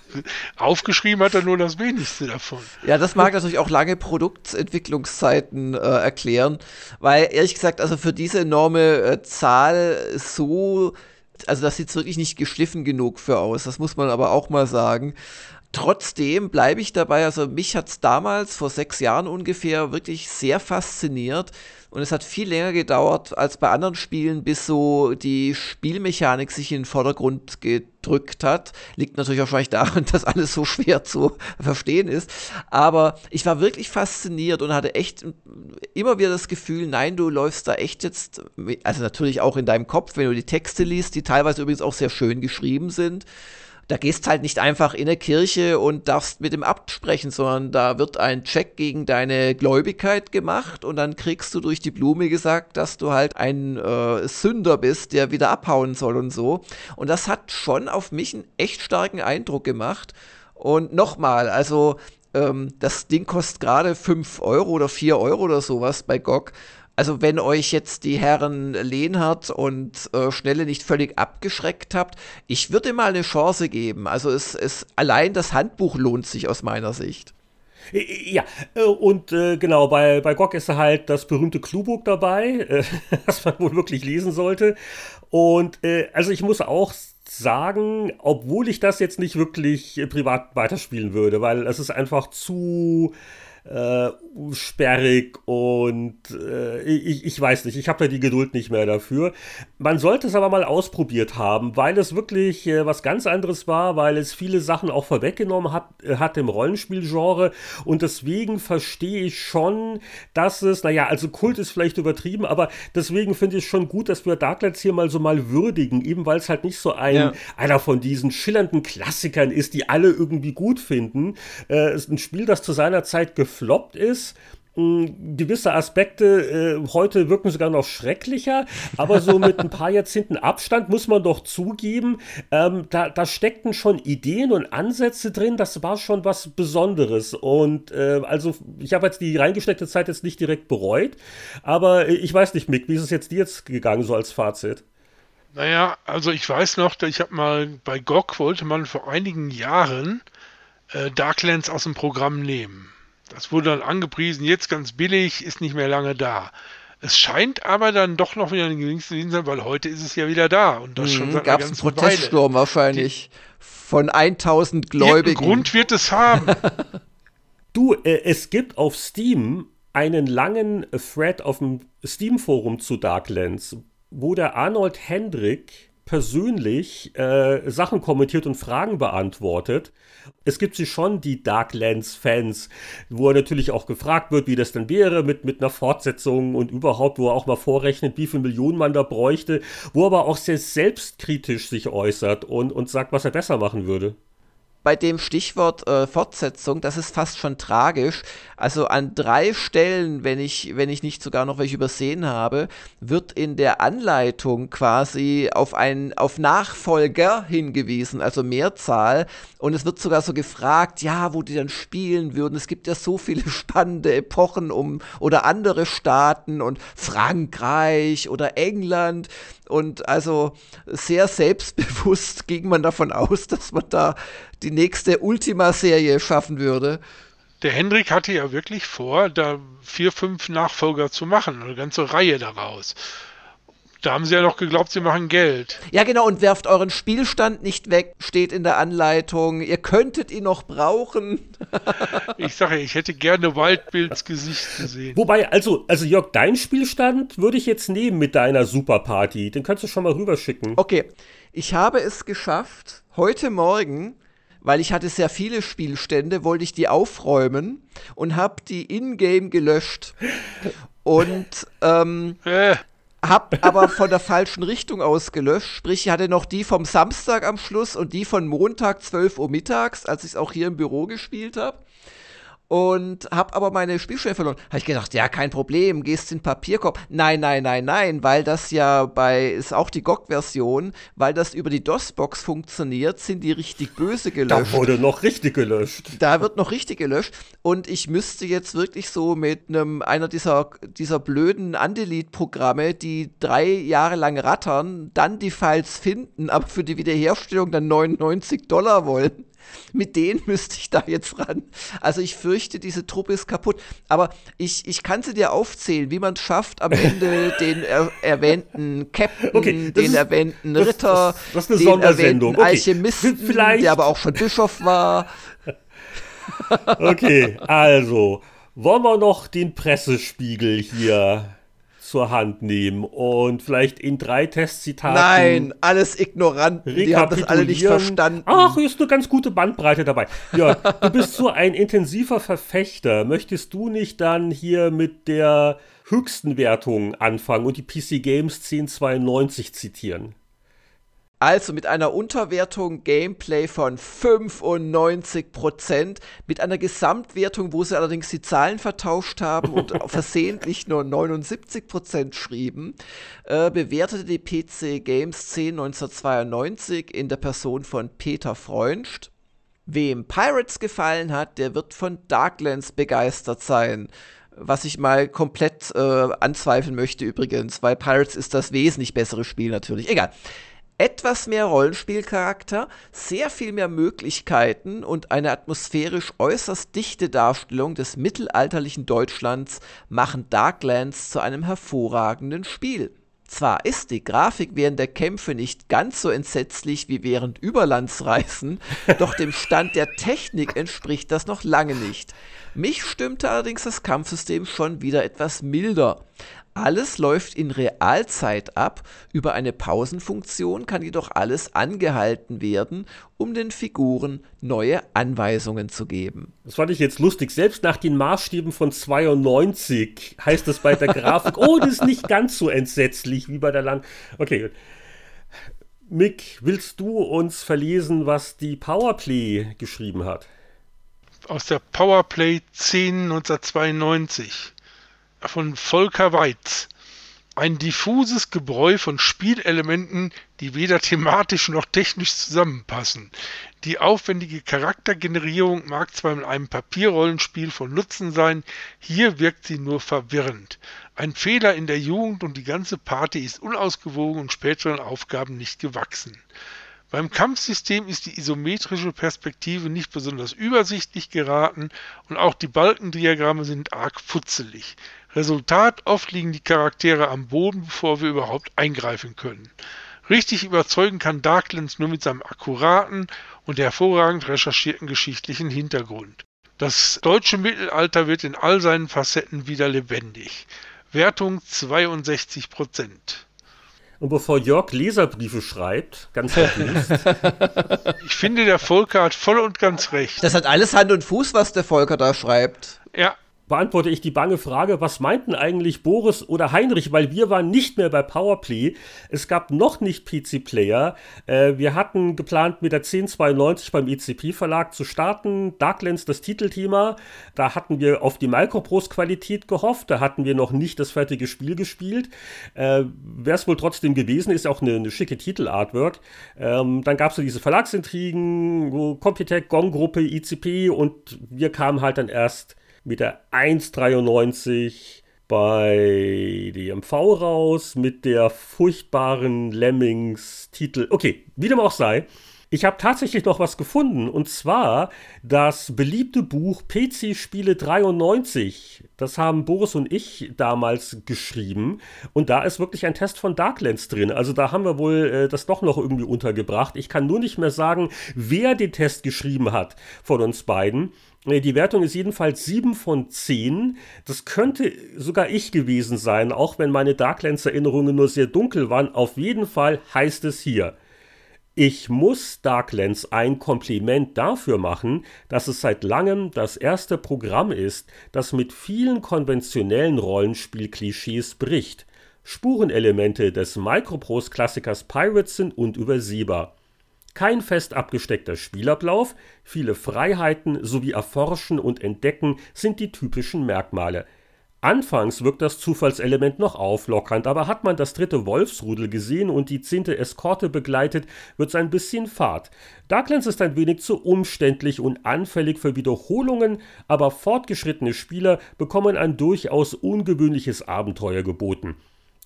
aufgeschrieben hat er nur das wenigste davon. Ja, das mag natürlich auch lange Produktentwicklungszeiten äh, erklären. Weil ehrlich gesagt, also für diese enorme äh, Zahl so also das sieht wirklich nicht geschliffen genug für aus. Das muss man aber auch mal sagen. Trotzdem bleibe ich dabei, also mich hat es damals, vor sechs Jahren ungefähr, wirklich sehr fasziniert. Und es hat viel länger gedauert als bei anderen Spielen, bis so die Spielmechanik sich in den Vordergrund gedrückt hat. Liegt natürlich wahrscheinlich daran, dass alles so schwer zu verstehen ist. Aber ich war wirklich fasziniert und hatte echt immer wieder das Gefühl, nein, du läufst da echt jetzt, also natürlich auch in deinem Kopf, wenn du die Texte liest, die teilweise übrigens auch sehr schön geschrieben sind da gehst halt nicht einfach in eine Kirche und darfst mit dem Abt sprechen, sondern da wird ein Check gegen deine Gläubigkeit gemacht und dann kriegst du durch die Blume gesagt, dass du halt ein äh, Sünder bist, der wieder abhauen soll und so. Und das hat schon auf mich einen echt starken Eindruck gemacht. Und nochmal, also ähm, das Ding kostet gerade 5 Euro oder 4 Euro oder sowas bei GOG. Also wenn euch jetzt die Herren Lehnhardt und äh, Schnelle nicht völlig abgeschreckt habt, ich würde mal eine Chance geben. Also es, es allein das Handbuch lohnt sich aus meiner Sicht. Ja, äh, und äh, genau, bei, bei GOG ist halt das berühmte Cluebook dabei, äh, das man wohl wirklich lesen sollte. Und äh, also ich muss auch sagen, obwohl ich das jetzt nicht wirklich privat weiterspielen würde, weil es ist einfach zu äh, sperrig und äh, ich, ich weiß nicht, ich habe da die Geduld nicht mehr dafür. Man sollte es aber mal ausprobiert haben, weil es wirklich äh, was ganz anderes war, weil es viele Sachen auch vorweggenommen hat, äh, hat im Rollenspielgenre und deswegen verstehe ich schon, dass es, naja, also Kult ist vielleicht übertrieben, aber deswegen finde ich es schon gut, dass wir Darklands hier mal so mal würdigen, eben weil es halt nicht so ein, ja. einer von diesen schillernden Klassikern ist, die alle irgendwie gut finden. Äh, es ist ein Spiel, das zu seiner Zeit gefloppt ist gewisse Aspekte äh, heute wirken sogar noch schrecklicher, aber so mit ein paar Jahrzehnten Abstand muss man doch zugeben, ähm, da, da steckten schon Ideen und Ansätze drin, das war schon was Besonderes. Und äh, also ich habe jetzt die reingesteckte Zeit jetzt nicht direkt bereut, aber ich weiß nicht, Mick, wie ist es jetzt dir jetzt gegangen, so als Fazit? Naja, also ich weiß noch, ich habe mal bei GOG wollte man vor einigen Jahren äh, Darklands aus dem Programm nehmen. Das wurde dann angepriesen, jetzt ganz billig, ist nicht mehr lange da. Es scheint aber dann doch noch wieder ein geringste zu sein, weil heute ist es ja wieder da. Und das mhm, schon Gab es einen Proteststurm Weile. wahrscheinlich Die, von 1000 Gläubigen. Grund wird es haben. du, äh, es gibt auf Steam einen langen Thread auf dem Steam-Forum zu Darklands, wo der Arnold Hendrick persönlich äh, Sachen kommentiert und Fragen beantwortet. Es gibt sie schon, die Darklands-Fans, wo er natürlich auch gefragt wird, wie das denn wäre mit, mit einer Fortsetzung und überhaupt, wo er auch mal vorrechnet, wie viel Millionen man da bräuchte, wo er aber auch sehr selbstkritisch sich äußert und, und sagt, was er besser machen würde bei dem Stichwort äh, Fortsetzung, das ist fast schon tragisch. Also an drei Stellen, wenn ich, wenn ich nicht sogar noch welche übersehen habe, wird in der Anleitung quasi auf einen, auf Nachfolger hingewiesen, also Mehrzahl. Und es wird sogar so gefragt, ja, wo die dann spielen würden. Es gibt ja so viele spannende Epochen um oder andere Staaten und Frankreich oder England. Und also sehr selbstbewusst ging man davon aus, dass man da die nächste Ultima-Serie schaffen würde. Der Hendrik hatte ja wirklich vor, da vier, fünf Nachfolger zu machen, eine ganze Reihe daraus. Da haben sie ja noch geglaubt, sie machen Geld. Ja, genau, und werft euren Spielstand nicht weg, steht in der Anleitung. Ihr könntet ihn noch brauchen. ich sage, ich hätte gerne Wildbilds Gesicht gesehen. Wobei, also, also Jörg, dein Spielstand würde ich jetzt nehmen mit deiner Superparty. Den kannst du schon mal rüberschicken. Okay, ich habe es geschafft, heute Morgen weil ich hatte sehr viele Spielstände, wollte ich die aufräumen und habe die in-game gelöscht. Und ähm, äh hab aber von der falschen Richtung aus gelöscht. Sprich, ich hatte noch die vom Samstag am Schluss und die von Montag 12 Uhr mittags, als ich es auch hier im Büro gespielt habe und habe aber meine Spielstelle verloren. Habe ich gedacht, ja, kein Problem, gehst in den Papierkorb. Nein, nein, nein, nein, weil das ja bei, ist auch die GOG-Version, weil das über die DOS-Box funktioniert, sind die richtig böse gelöscht. Da wurde noch richtig gelöscht. Da wird noch richtig gelöscht und ich müsste jetzt wirklich so mit einem, einer dieser, dieser blöden Undelete-Programme, die drei Jahre lang rattern, dann die Files finden, aber für die Wiederherstellung dann 99 Dollar wollen. Mit denen müsste ich da jetzt ran. Also ich fürchte, diese Truppe ist kaputt. Aber ich, ich kann sie dir aufzählen, wie man es schafft, am Ende den er, erwähnten Captain, okay, den ist, erwähnten Ritter, das, das den erwähnten okay. Alchemisten, Vielleicht. der aber auch schon Bischof war. okay, also wollen wir noch den Pressespiegel hier zur Hand nehmen und vielleicht in drei Testzitaten. Nein, alles Ignoranten, die haben das alle nicht verstanden. Ach, ist eine ganz gute Bandbreite dabei. Ja, du bist so ein intensiver Verfechter. Möchtest du nicht dann hier mit der höchsten Wertung anfangen und die PC Games 1092 zitieren? Also mit einer Unterwertung Gameplay von 95%, mit einer Gesamtwertung, wo sie allerdings die Zahlen vertauscht haben und versehentlich nur 79% schrieben, äh, bewertete die PC Games 10 1992 in der Person von Peter Freunst. Wem Pirates gefallen hat, der wird von Darklands begeistert sein was ich mal komplett äh, anzweifeln möchte übrigens, weil Pirates ist das wesentlich bessere Spiel natürlich. Egal etwas mehr Rollenspielcharakter, sehr viel mehr Möglichkeiten und eine atmosphärisch äußerst dichte Darstellung des mittelalterlichen Deutschlands machen Darklands zu einem hervorragenden Spiel. Zwar ist die Grafik während der Kämpfe nicht ganz so entsetzlich wie während Überlandsreisen, doch dem Stand der Technik entspricht das noch lange nicht. Mich stimmte allerdings das Kampfsystem schon wieder etwas milder. Alles läuft in Realzeit ab, über eine Pausenfunktion kann jedoch alles angehalten werden, um den Figuren neue Anweisungen zu geben. Das fand ich jetzt lustig. Selbst nach den Maßstäben von 92 heißt es bei der Grafik, oh, das ist nicht ganz so entsetzlich wie bei der Lang. Okay, Mick, willst du uns verlesen, was die Powerplay geschrieben hat? Aus der Powerplay 10 1992 von Volker Weitz. Ein diffuses Gebräu von Spielelementen, die weder thematisch noch technisch zusammenpassen. Die aufwendige Charaktergenerierung mag zwar in einem Papierrollenspiel von Nutzen sein, hier wirkt sie nur verwirrend. Ein Fehler in der Jugend und die ganze Party ist unausgewogen und späteren Aufgaben nicht gewachsen. Beim Kampfsystem ist die isometrische Perspektive nicht besonders übersichtlich geraten und auch die Balkendiagramme sind arg futzelig. Resultat, oft liegen die Charaktere am Boden, bevor wir überhaupt eingreifen können. Richtig überzeugen kann Darklands nur mit seinem akkuraten und hervorragend recherchierten geschichtlichen Hintergrund. Das deutsche Mittelalter wird in all seinen Facetten wieder lebendig. Wertung 62 Prozent. Und bevor Jörg Leserbriefe schreibt, ganz verdutzt. ich finde, der Volker hat voll und ganz recht. Das hat alles Hand und Fuß, was der Volker da schreibt. Ja, beantworte ich die bange Frage, was meinten eigentlich Boris oder Heinrich, weil wir waren nicht mehr bei Powerplay. Es gab noch nicht PC-Player. Äh, wir hatten geplant, mit der 1092 beim ECP-Verlag zu starten. Darklands, das Titelthema. Da hatten wir auf die Microprose-Qualität gehofft. Da hatten wir noch nicht das fertige Spiel gespielt. Äh, Wäre es wohl trotzdem gewesen, ist auch eine, eine schicke Titel-Artwork. Ähm, dann gab es so diese Verlagsintrigen, Computec, Gong-Gruppe, ECP und wir kamen halt dann erst mit der 1,93 bei DMV raus, mit der furchtbaren Lemmings-Titel. Okay, wie dem auch sei. Ich habe tatsächlich noch was gefunden und zwar das beliebte Buch PC Spiele 93. Das haben Boris und ich damals geschrieben und da ist wirklich ein Test von Darklands drin. Also da haben wir wohl äh, das doch noch irgendwie untergebracht. Ich kann nur nicht mehr sagen, wer den Test geschrieben hat von uns beiden. Die Wertung ist jedenfalls 7 von 10. Das könnte sogar ich gewesen sein, auch wenn meine Darklands-Erinnerungen nur sehr dunkel waren. Auf jeden Fall heißt es hier. Ich muss Darklands ein Kompliment dafür machen, dass es seit langem das erste Programm ist, das mit vielen konventionellen Rollenspiel-Klischees bricht. Spurenelemente des Microprose-Klassikers Pirates sind unübersehbar. Kein fest abgesteckter Spielablauf, viele Freiheiten sowie Erforschen und Entdecken sind die typischen Merkmale. Anfangs wirkt das Zufallselement noch auflockernd, aber hat man das dritte Wolfsrudel gesehen und die zehnte Eskorte begleitet, wird's ein bisschen fad. Darklands ist ein wenig zu umständlich und anfällig für Wiederholungen, aber fortgeschrittene Spieler bekommen ein durchaus ungewöhnliches Abenteuer geboten.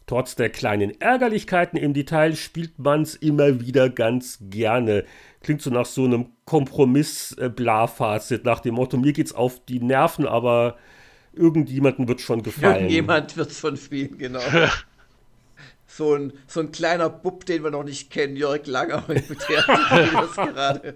Trotz der kleinen Ärgerlichkeiten im Detail spielt man's immer wieder ganz gerne. Klingt so nach so einem Kompromiss-Bla-Fazit, nach dem Motto, mir geht's auf die Nerven, aber irgendjemandem wird schon gefallen. Irgendjemand wird's von spielen, genau. so ein, so ein kleiner Bub, den wir noch nicht kennen, Jörg Langer, mit der das gerade.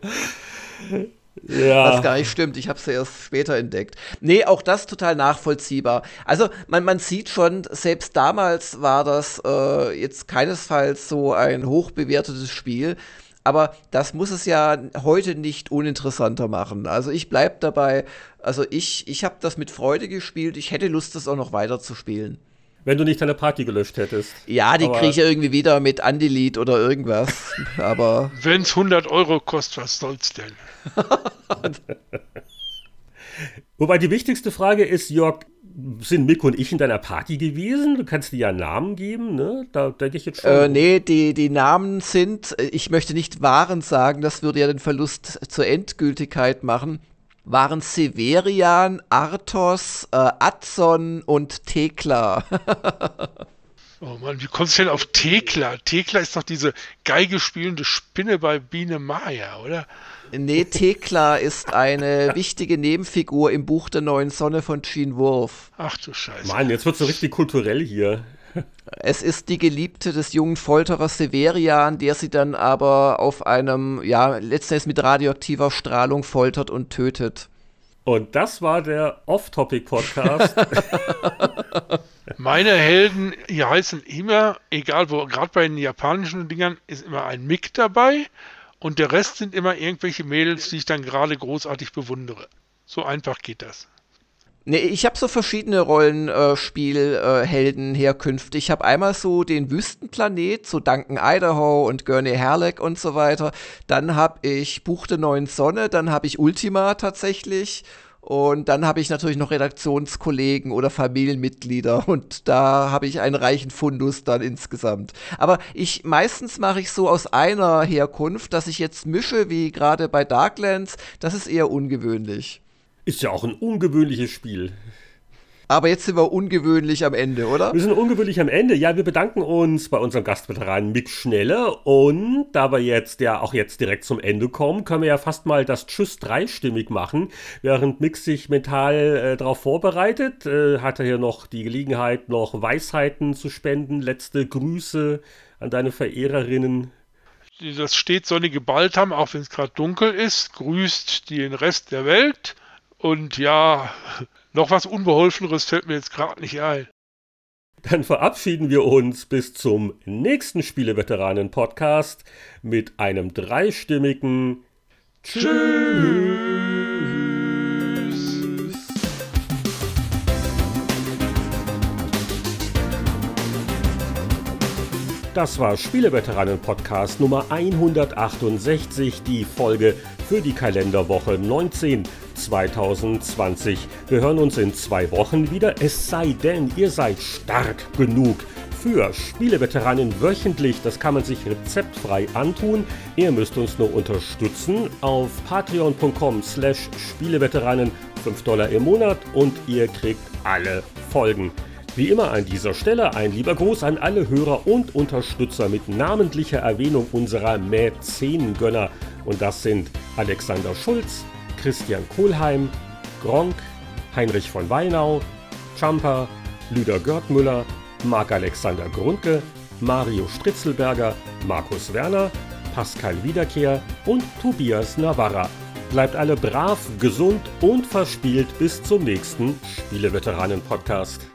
Ja. Was gar nicht stimmt. Ich habe es ja erst später entdeckt. Nee, auch das total nachvollziehbar. Also man, man sieht schon, selbst damals war das äh, jetzt keinesfalls so ein hochbewertetes Spiel. Aber das muss es ja heute nicht uninteressanter machen. Also ich bleib dabei. Also ich, ich habe das mit Freude gespielt. Ich hätte Lust, das auch noch weiter zu spielen. Wenn du nicht deine Party gelöscht hättest. Ja, die kriege ich irgendwie wieder mit Andelete oder irgendwas. aber. Wenn es 100 Euro kostet, was soll's denn? Wobei die wichtigste Frage ist, Jörg, sind Mick und ich in deiner Party gewesen? Du kannst dir ja Namen geben, ne? Da denke ich jetzt schon. Äh, nee, die, die Namen sind, ich möchte nicht Waren sagen, das würde ja den Verlust zur Endgültigkeit machen waren Severian, Arthos, äh, Adson und Thekla. oh Mann, wie kommst du denn auf Thekla? Thekla ist doch diese Geige spielende Spinne bei Biene Maya, oder? Nee, Thekla ist eine wichtige Nebenfigur im Buch der neuen Sonne von Gene Wolfe. Ach du Scheiße. Mann, jetzt wird so richtig kulturell hier. Es ist die Geliebte des jungen Folterers Severian, der sie dann aber auf einem, ja, letztendlich mit radioaktiver Strahlung foltert und tötet. Und das war der Off-Topic-Podcast. Meine Helden hier heißen immer, egal wo, gerade bei den japanischen Dingern, ist immer ein Mick dabei und der Rest sind immer irgendwelche Mädels, die ich dann gerade großartig bewundere. So einfach geht das. Nee, ich habe so verschiedene Rollenspielhelden äh, herkünfte. Ich habe einmal so den Wüstenplanet, so Duncan Idaho und Gurney Herleck und so weiter. Dann habe ich Buch der neuen Sonne, dann habe ich Ultima tatsächlich. Und dann habe ich natürlich noch Redaktionskollegen oder Familienmitglieder und da habe ich einen reichen Fundus dann insgesamt. Aber ich meistens mache ich so aus einer Herkunft, dass ich jetzt mische, wie gerade bei Darklands, das ist eher ungewöhnlich. Ist ja auch ein ungewöhnliches Spiel. Aber jetzt sind wir ungewöhnlich am Ende, oder? Wir sind ungewöhnlich am Ende. Ja, wir bedanken uns bei unserem Gastveteran Mick Schnelle. Und da wir jetzt ja auch jetzt direkt zum Ende kommen, können wir ja fast mal das Tschüss dreistimmig machen. Während Mick sich mental äh, darauf vorbereitet, äh, hat er hier noch die Gelegenheit, noch Weisheiten zu spenden. Letzte Grüße an deine Verehrerinnen. Die das stets sonnige Baltham, auch wenn es gerade dunkel ist, grüßt den Rest der Welt und ja, noch was Unbeholfeneres fällt mir jetzt gerade nicht ein. Dann verabschieden wir uns bis zum nächsten Spieleveteranen-Podcast mit einem dreistimmigen Tschüss. Das war Spieleveteranen-Podcast Nummer 168, die Folge für die Kalenderwoche 19 2020. Wir hören uns in zwei Wochen wieder, es sei denn, ihr seid stark genug für Spieleveteranen wöchentlich. Das kann man sich rezeptfrei antun. Ihr müsst uns nur unterstützen auf patreon.com slash Spieleveteranen 5 Dollar im Monat und ihr kriegt alle Folgen. Wie immer an dieser Stelle ein lieber Gruß an alle Hörer und Unterstützer mit namentlicher Erwähnung unserer Mäzenengönner. Und das sind Alexander Schulz, Christian Kohlheim, Gronk, Heinrich von Weinau, Champer, Lüder Görtmüller, Marc-Alexander Grundke, Mario Stritzelberger, Markus Werner, Pascal Wiederkehr und Tobias Navarra. Bleibt alle brav, gesund und verspielt bis zum nächsten Spieleveteranen-Podcast.